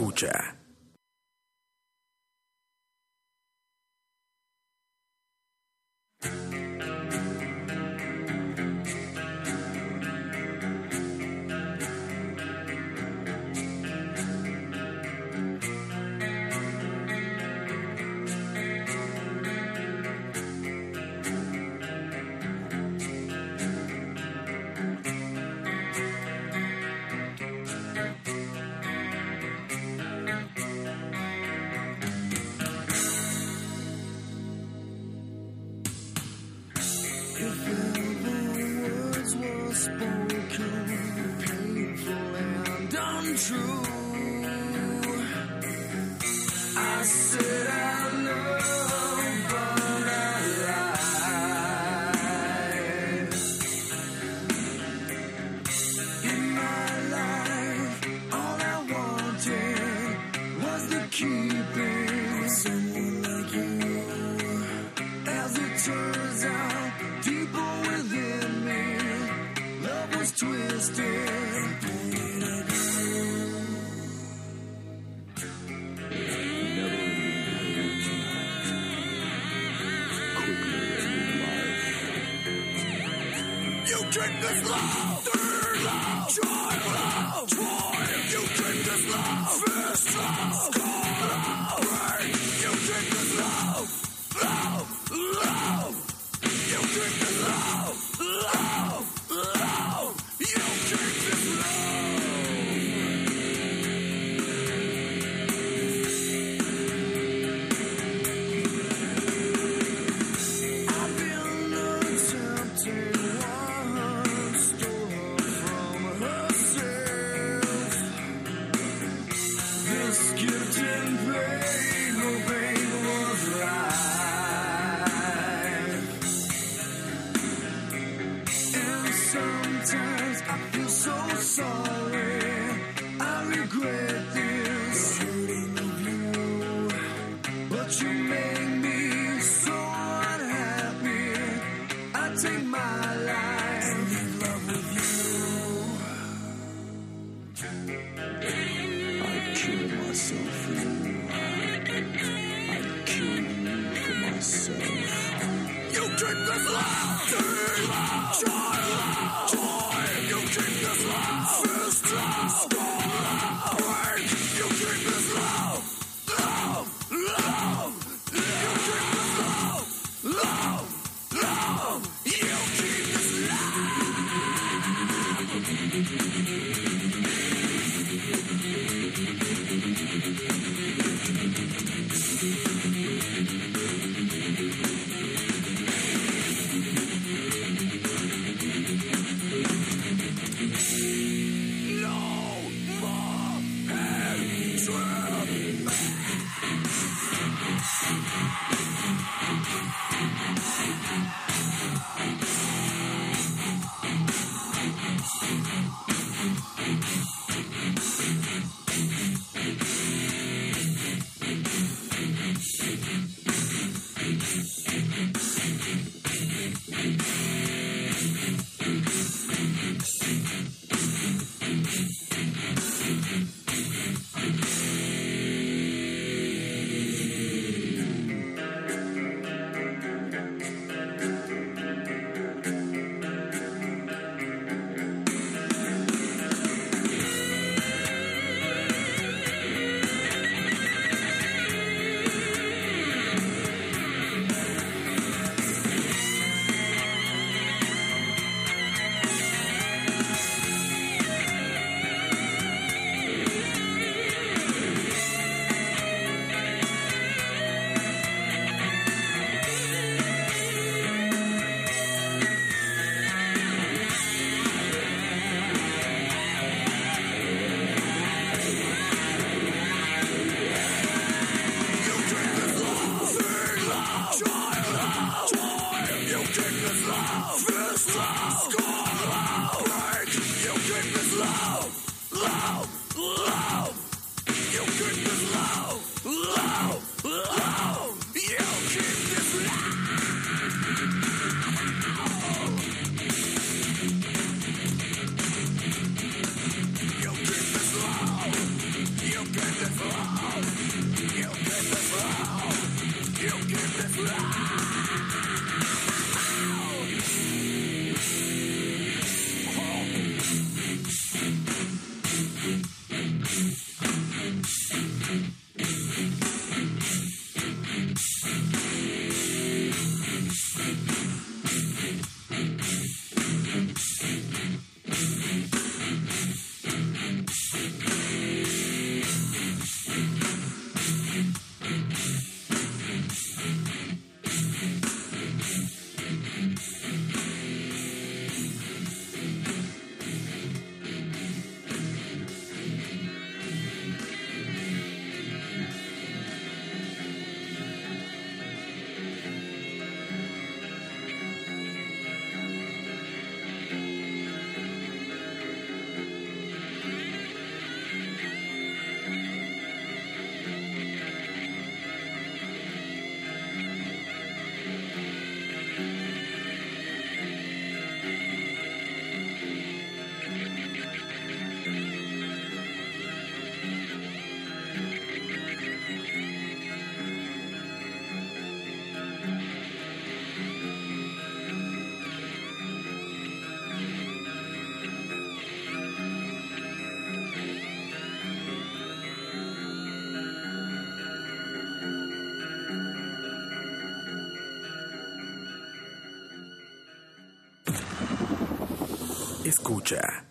Escucha. Escucha.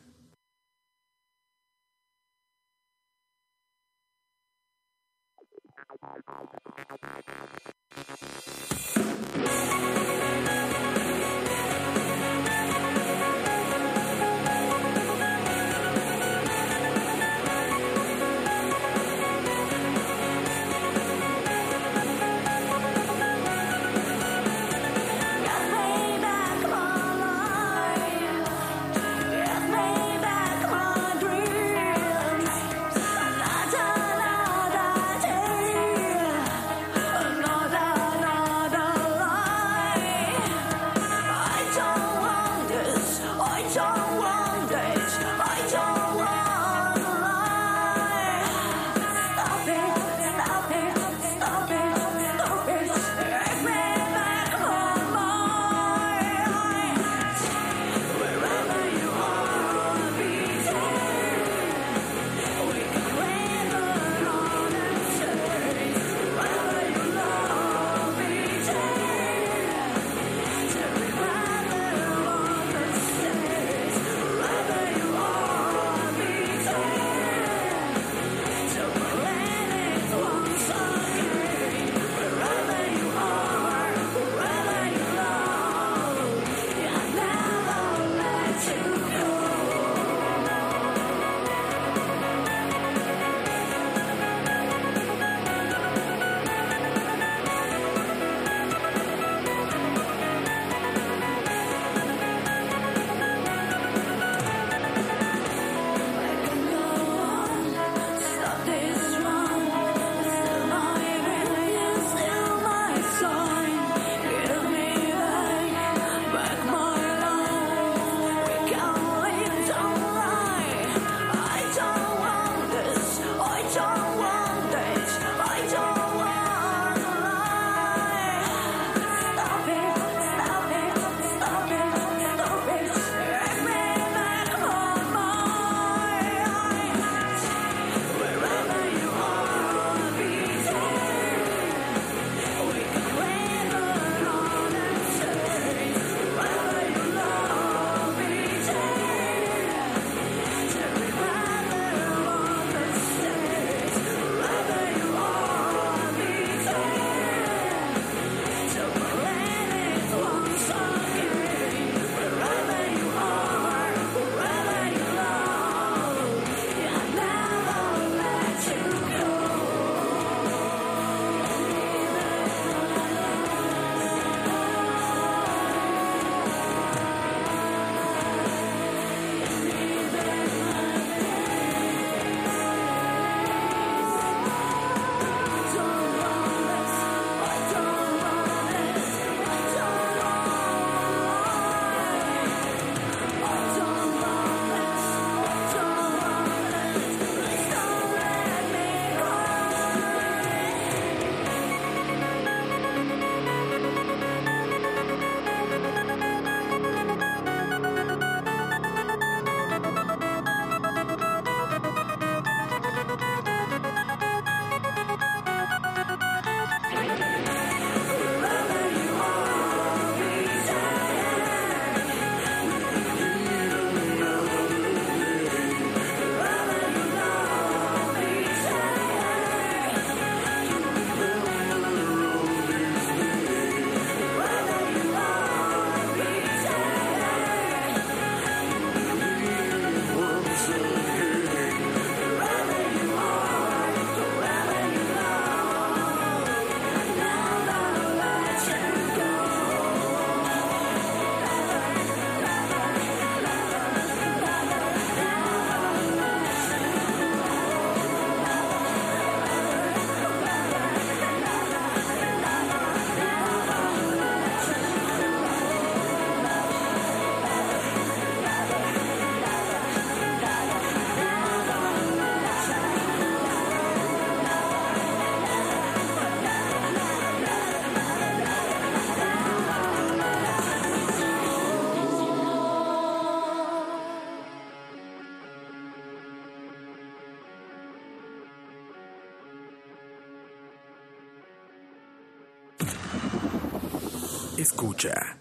Escucha.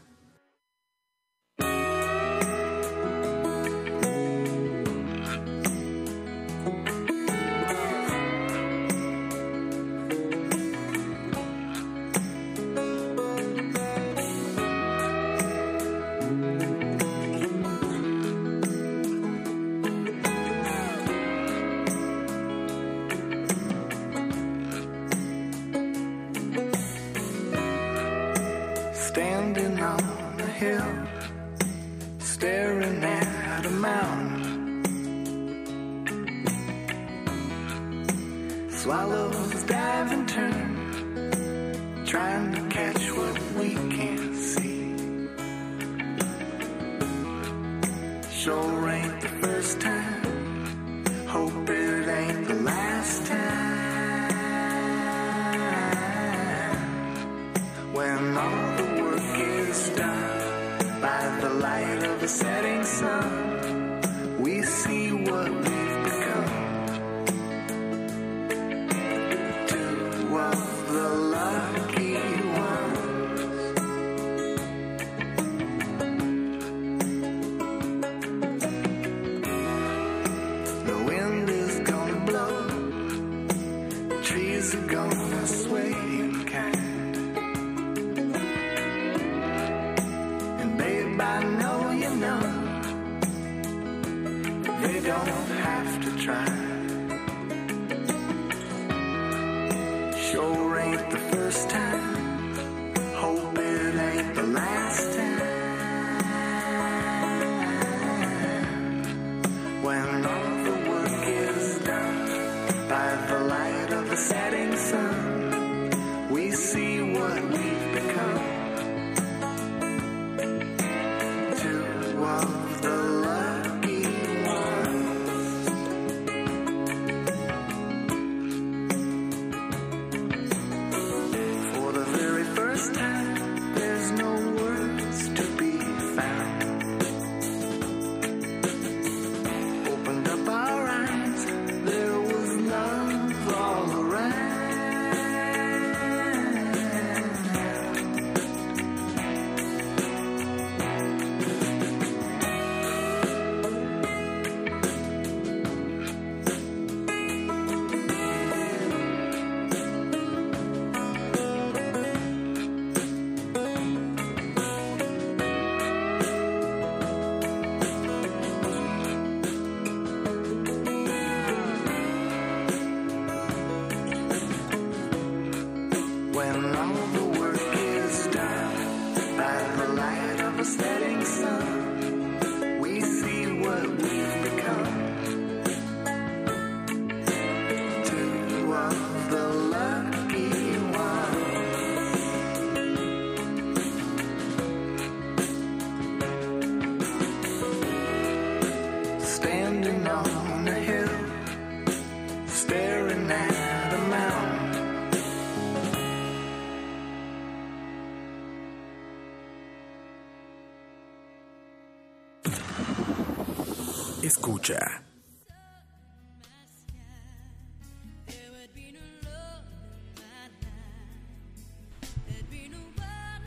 When all the work is done. By the light of the setting sun, we see what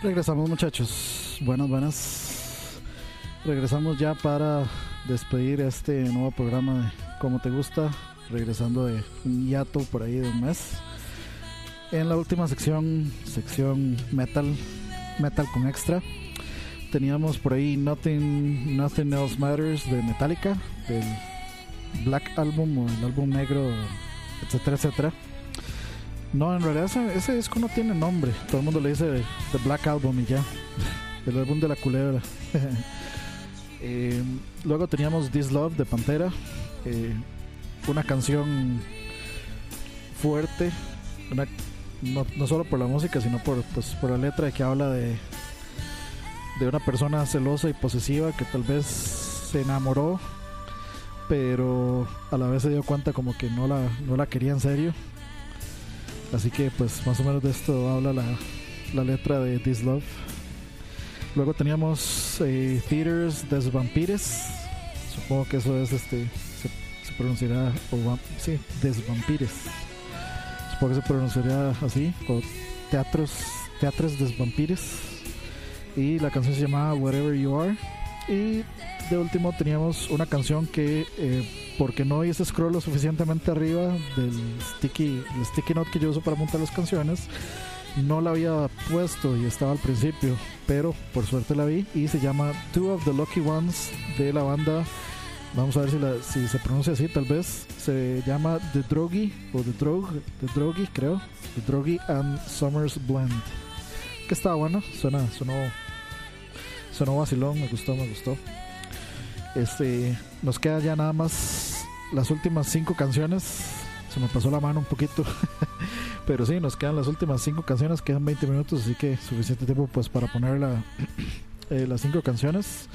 Regresamos muchachos, buenas, buenas. Regresamos ya para despedir este nuevo programa de Como Te Gusta, regresando de un hiato por ahí de un mes. En la última sección, sección metal, metal con extra, teníamos por ahí Nothing, Nothing Else Matters de Metallica, del Black Album o el álbum negro, etcétera, etcétera. No, en realidad ese, disco no tiene nombre. Todo el mundo le dice The Black Album y ya. El álbum de la culebra. Eh, luego teníamos This Love de Pantera. eh, una canción fuerte. una- no, no solo por la música, sino por, pues, por la letra que habla de, de una persona celosa y posesiva que tal vez se enamoró, pero a la vez se dio cuenta como que no la, no la quería en serio. Así que pues más o menos de esto habla la, la letra de This Love. Luego teníamos eh, Theaters des Vampires. Supongo que eso es este. Se, pronunciará. O, sí, des Vampires. Supongo que se pronunciará así. O Teatros, Teatres des Vampires. Y la canción se llamaba Whatever You Are. Y de último teníamos una canción que, eh, porque no hice scroll lo suficientemente arriba del sticky, sticky note que yo uso para montar las canciones, no la había puesto y estaba al principio, pero por suerte la vi y se llama Two of the Lucky Ones de la banda. Vamos a ver si, si se pronuncia así, tal vez. Se llama The Drogi o The Drog, The Drogi, creo. The Drogi and Summers Blend. Que está bueno, suena, sonó sonó vacilón, me gustó, me gustó. Este, nos queda ya nada más las últimas cinco canciones. Se me pasó la mano un poquito. Pero sí, nos quedan las últimas cinco canciones, quedan 20 minutos, así que suficiente tiempo pues para poner la, eh, las cinco canciones.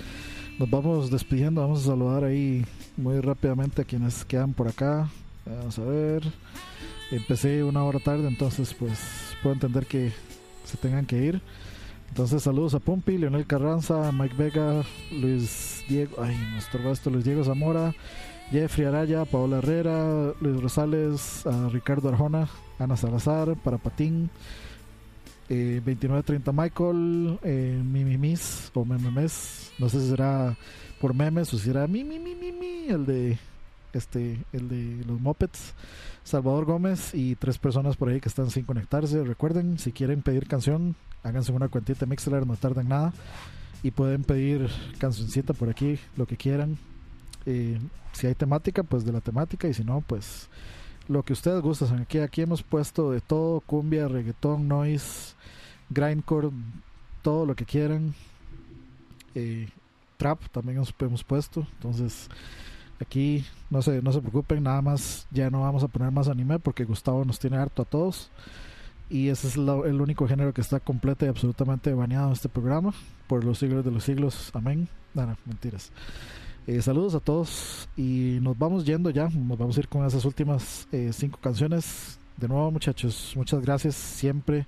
Nos vamos despidiendo, vamos a saludar ahí muy rápidamente a quienes quedan por acá. Vamos a ver. Empecé una hora tarde, entonces pues puedo entender que se tengan que ir. Entonces saludos a Pompi, Leonel Carranza, Mike Vega, Luis Diego, ay, nuestro esto, Luis Diego Zamora, Jeffrey Araya, Paola Herrera, Luis Rosales, Ricardo Arjona, Ana Salazar, para Patín, eh, 2930 Michael, eh, Mimimis o Mememes, no sé si será por memes o si será mi, mi, mi, mi, mi, el de este, el de los mopeds. Salvador Gómez y tres personas por ahí que están sin conectarse. Recuerden, si quieren pedir canción, háganse una cuentita Mixler, no tardan nada. Y pueden pedir cancioncita por aquí, lo que quieran. Eh, si hay temática, pues de la temática. Y si no, pues lo que ustedes gustan. Aquí, aquí hemos puesto de todo: cumbia, reggaetón, noise, grindcore, todo lo que quieran. Eh, trap también hemos, hemos puesto. Entonces Aquí no se, no se preocupen, nada más ya no vamos a poner más anime porque Gustavo nos tiene harto a todos. Y ese es el único género que está completo y absolutamente baneado en este programa por los siglos de los siglos. Amén. No, mentiras. Eh, saludos a todos y nos vamos yendo ya. Nos vamos a ir con esas últimas eh, cinco canciones. De nuevo, muchachos, muchas gracias siempre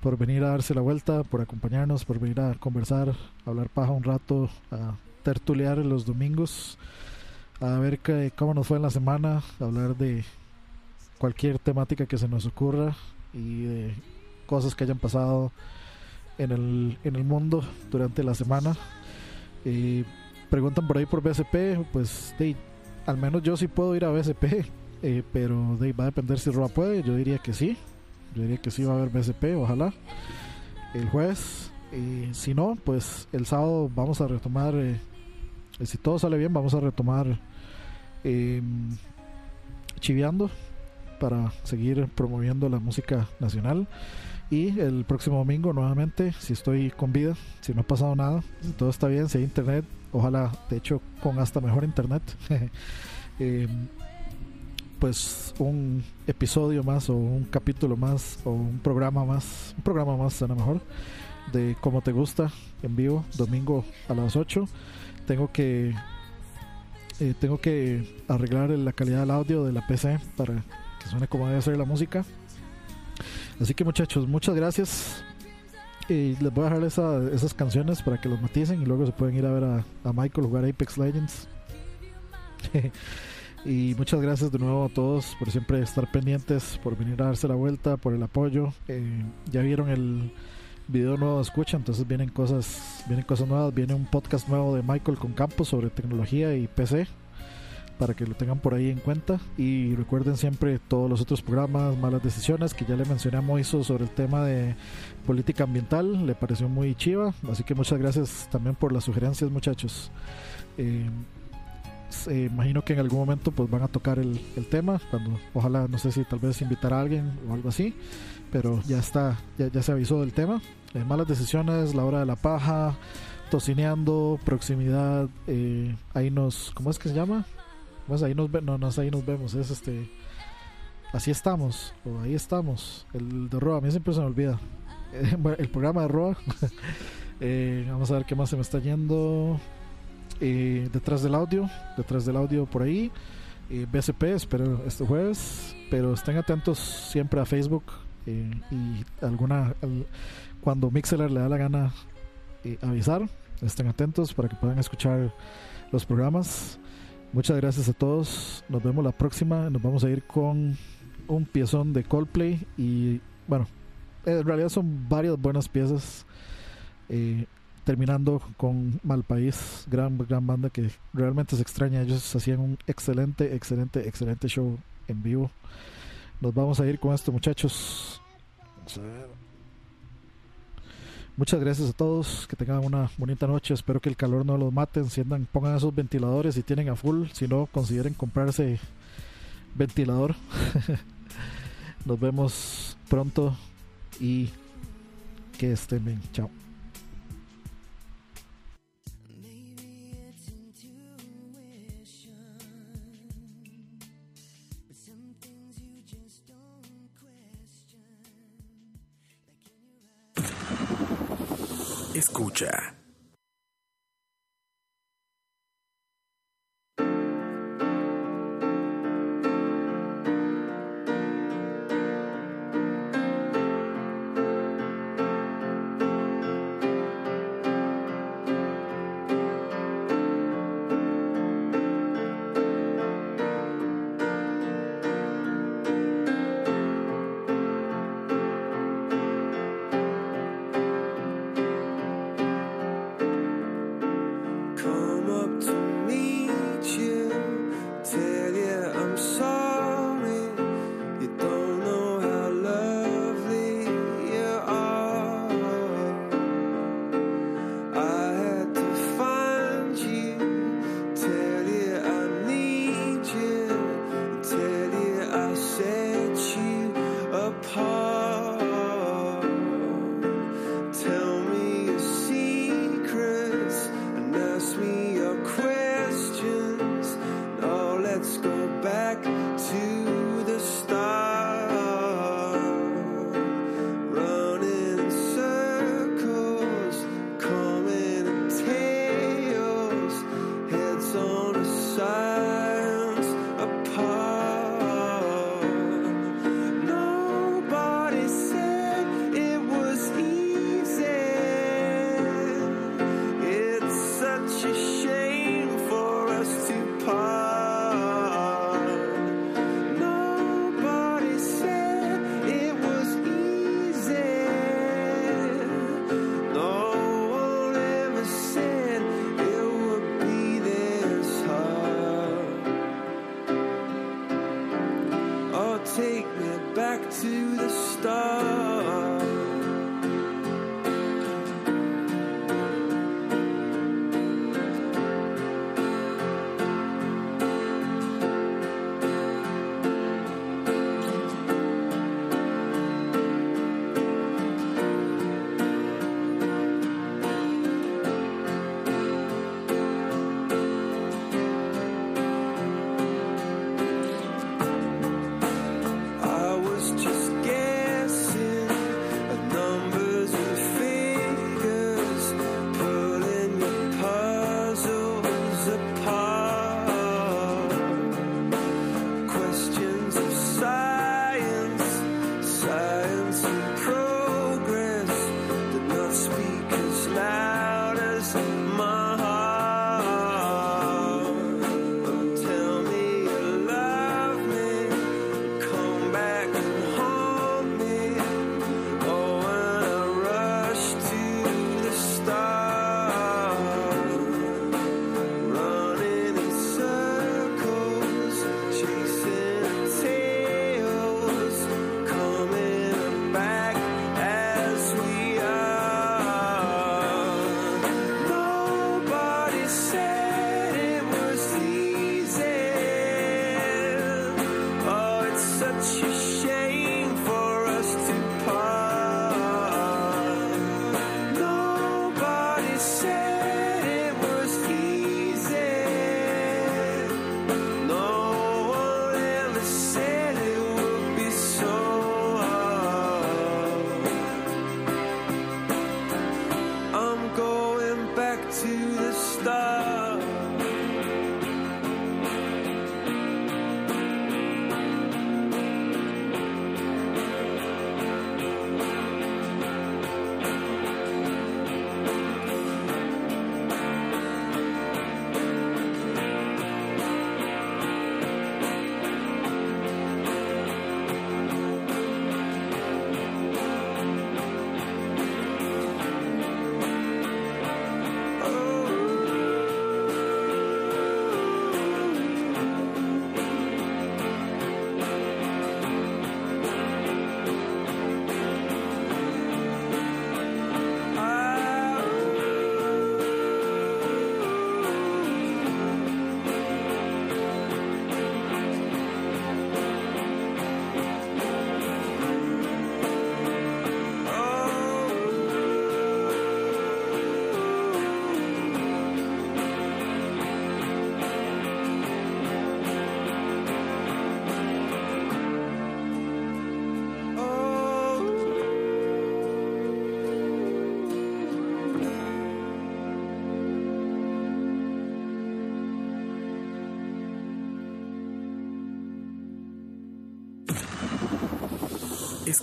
por venir a darse la vuelta, por acompañarnos, por venir a conversar, a hablar paja un rato, a tertulear los domingos a ver que, cómo nos fue en la semana, hablar de cualquier temática que se nos ocurra y de cosas que hayan pasado en el, en el mundo durante la semana. Y preguntan por ahí por BSP, pues al menos yo sí puedo ir a BSP, eh, pero de, va a depender si Roa puede, yo diría que sí, yo diría que sí va a haber BSP, ojalá, el jueves. Y si no, pues el sábado vamos a retomar eh, si todo sale bien, vamos a retomar eh, chiveando para seguir promoviendo la música nacional. Y el próximo domingo, nuevamente, si estoy con vida, si no ha pasado nada, si todo está bien, si hay internet, ojalá, de hecho, con hasta mejor internet, eh, pues un episodio más, o un capítulo más, o un programa más, un programa más, será mejor, de Como Te Gusta en vivo, domingo a las 8 tengo que eh, tengo que arreglar la calidad del audio de la PC para que suene como debe ser la música. Así que muchachos, muchas gracias. Y les voy a dejar esas canciones para que los maticen y luego se pueden ir a ver a, Michael jugar Apex Legends. y muchas gracias de nuevo a todos por siempre estar pendientes, por venir a darse la vuelta, por el apoyo. Eh, ya vieron el, video nuevo escucha, entonces vienen cosas, vienen cosas nuevas, viene un podcast nuevo de Michael con Campos sobre tecnología y PC para que lo tengan por ahí en cuenta. Y recuerden siempre todos los otros programas, malas decisiones que ya le mencioné a Moiso sobre el tema de política ambiental, le pareció muy chiva, así que muchas gracias también por las sugerencias muchachos. Eh, imagino que en algún momento pues van a tocar el, el tema, cuando ojalá no sé si tal vez invitar a alguien o algo así pero ya está, ya, se avisó del tema. Eh, malas decisiones, la hora de la paja, tocineando, proximidad, eh, ahí nos, ¿cómo es que se llama? Pues ahí nos no, no, ahí nos vemos, es este, así estamos, o ahí estamos, el de Roa, a mí siempre se me olvida, el programa de Roa, eh, vamos a ver qué más se me está yendo, detrás del audio, detrás del audio por ahí, BSP, espero este jueves, pero estén atentos siempre a Facebook, eh, y alguna cuando Mixeler le da la gana eh, avisar estén atentos para que puedan escuchar los programas. Muchas gracias a todos. Nos vemos la próxima. Nos vamos a ir con un piezón de Coldplay y bueno en realidad son varias buenas piezas eh, terminando con Malpaís gran gran banda que realmente se extraña. Ellos hacían un excelente excelente excelente show en vivo nos vamos a ir con esto, muchachos. Muchas gracias a todos, que tengan una bonita noche, espero que el calor no los mate, enciendan, pongan esos ventiladores si tienen a full, si no consideren comprarse ventilador. Nos vemos pronto y que estén bien, chao. Escucha.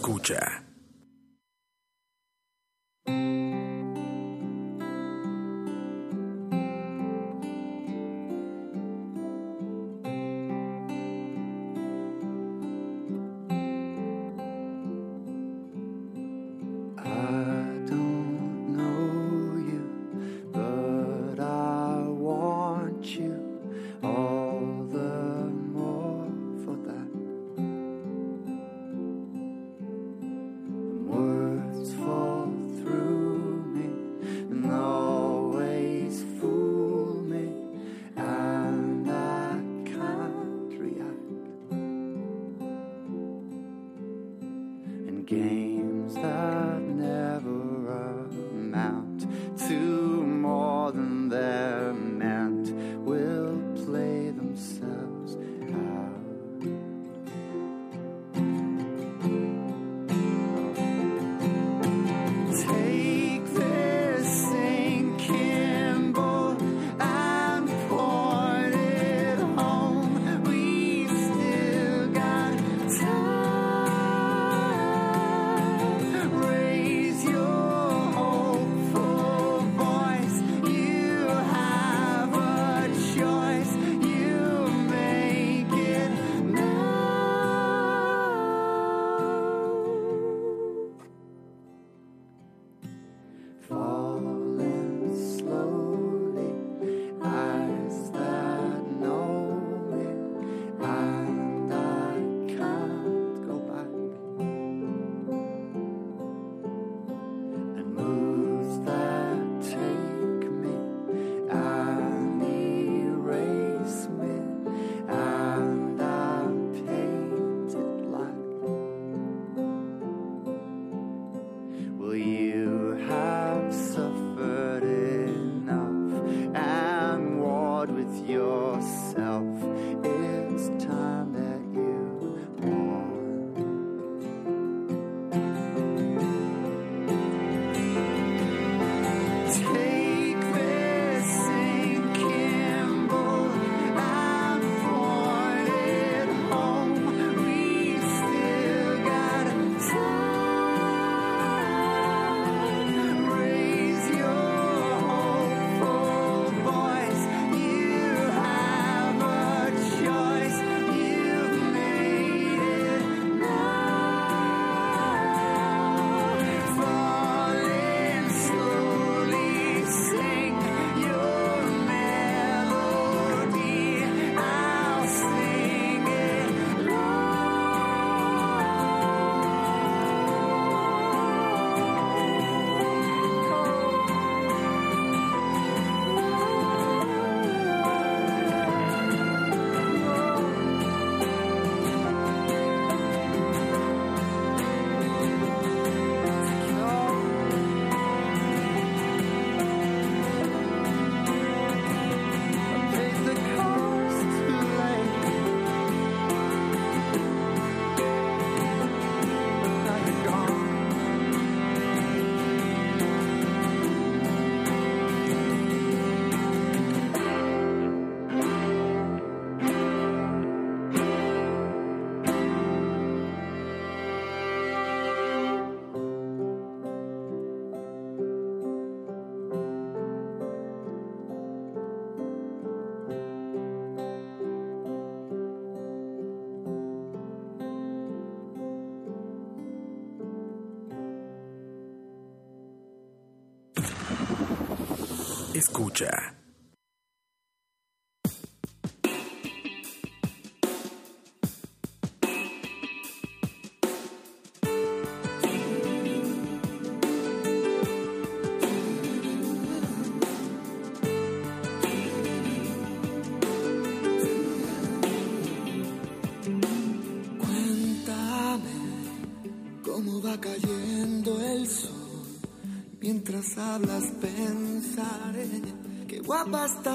Escucha. Escucha. Qué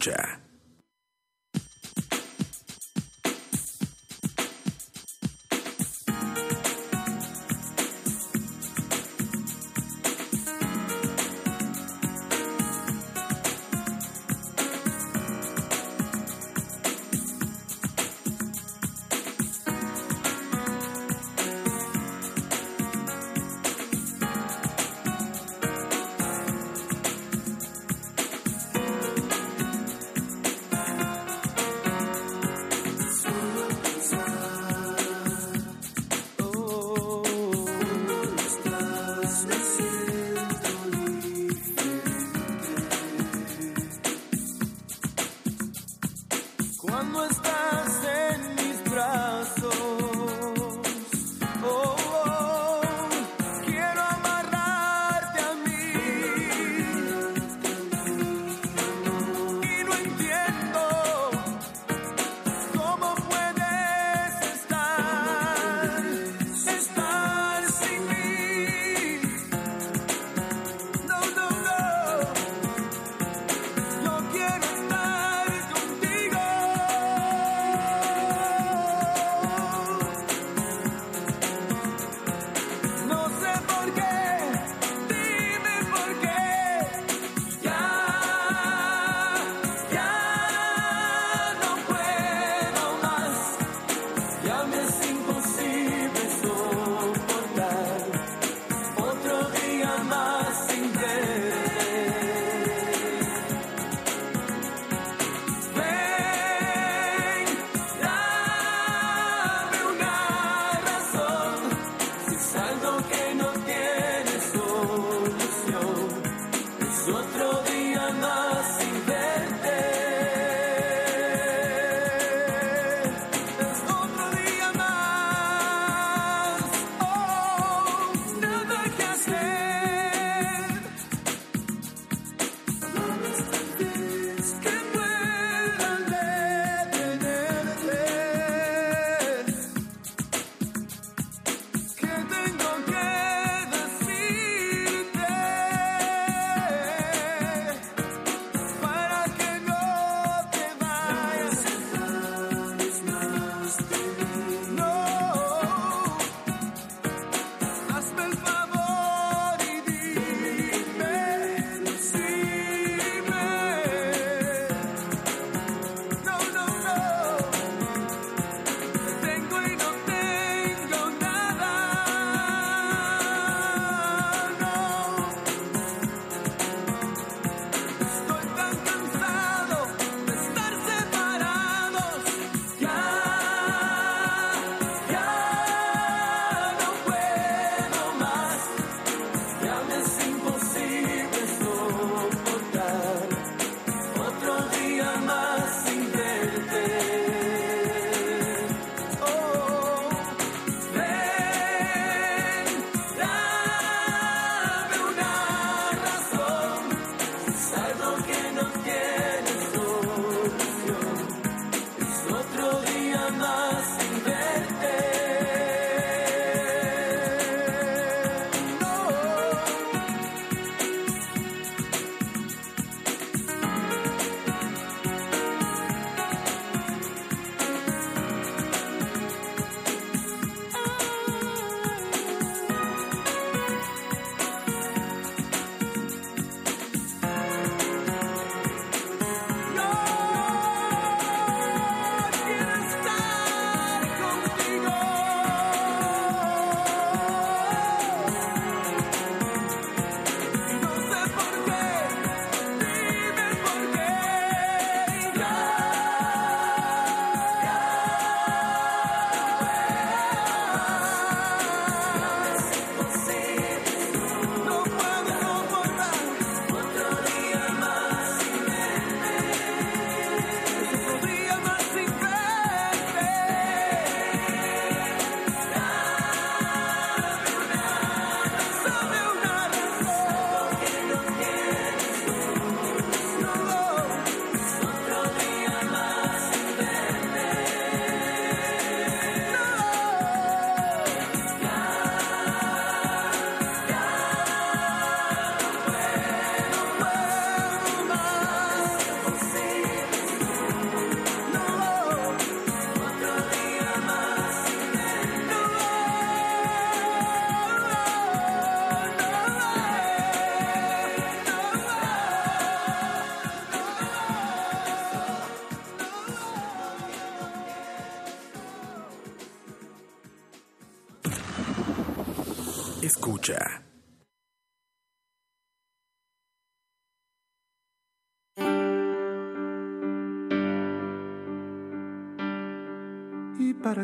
Escucha.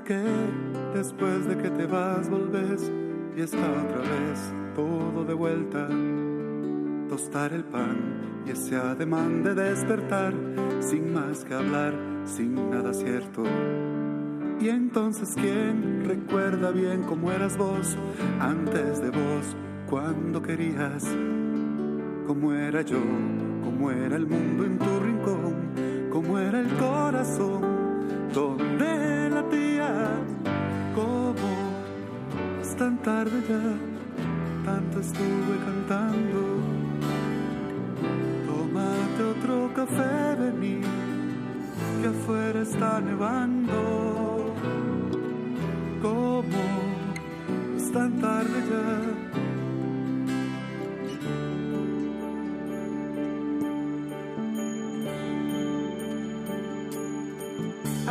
¿Y para qué después de que te vas volves y está otra vez todo de vuelta? Tostar el pan y ese ademán de despertar sin más que hablar, sin nada cierto. Y entonces, ¿quién recuerda bien cómo eras vos antes de vos, cuando querías? ¿Cómo era yo? ¿Cómo era el mundo en tu rincón? ¿Cómo era el corazón? ¿Dónde tarde ya, tanto estuve cantando. Tómate otro café, vení, que afuera está nevando. ¿Cómo? Es tan tarde ya.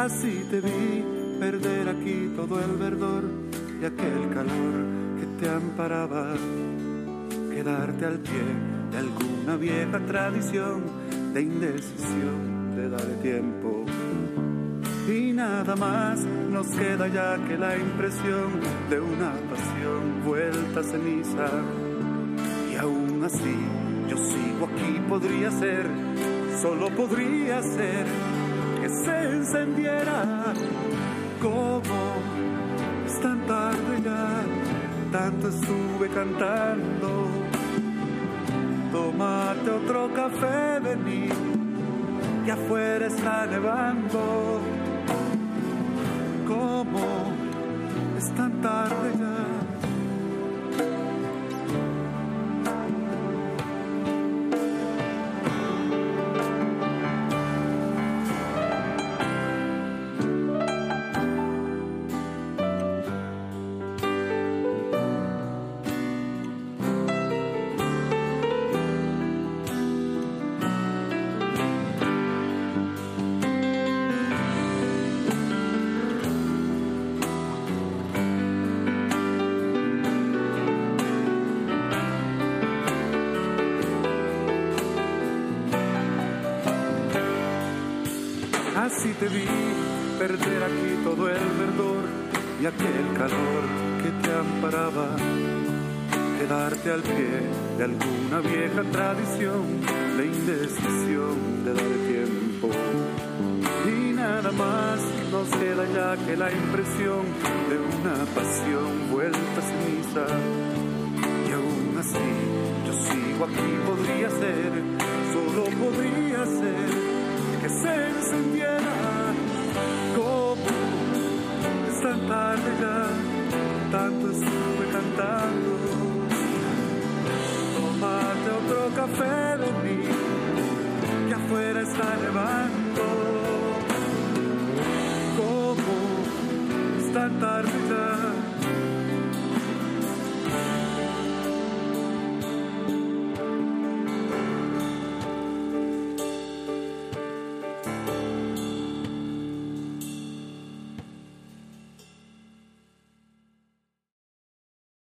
Así te vi perder aquí todo el verdor y aquel calor que te amparaba. Quedarte al pie de alguna vieja tradición de indecisión, de dar tiempo. Y nada más nos queda ya que la impresión de una pasión vuelta a ceniza. Y aún así yo sigo aquí, podría ser, solo podría ser que se encendiera como tan tarde ya, tanto estuve cantando. Tómate otro café, vení, que afuera está nevando. Como ya que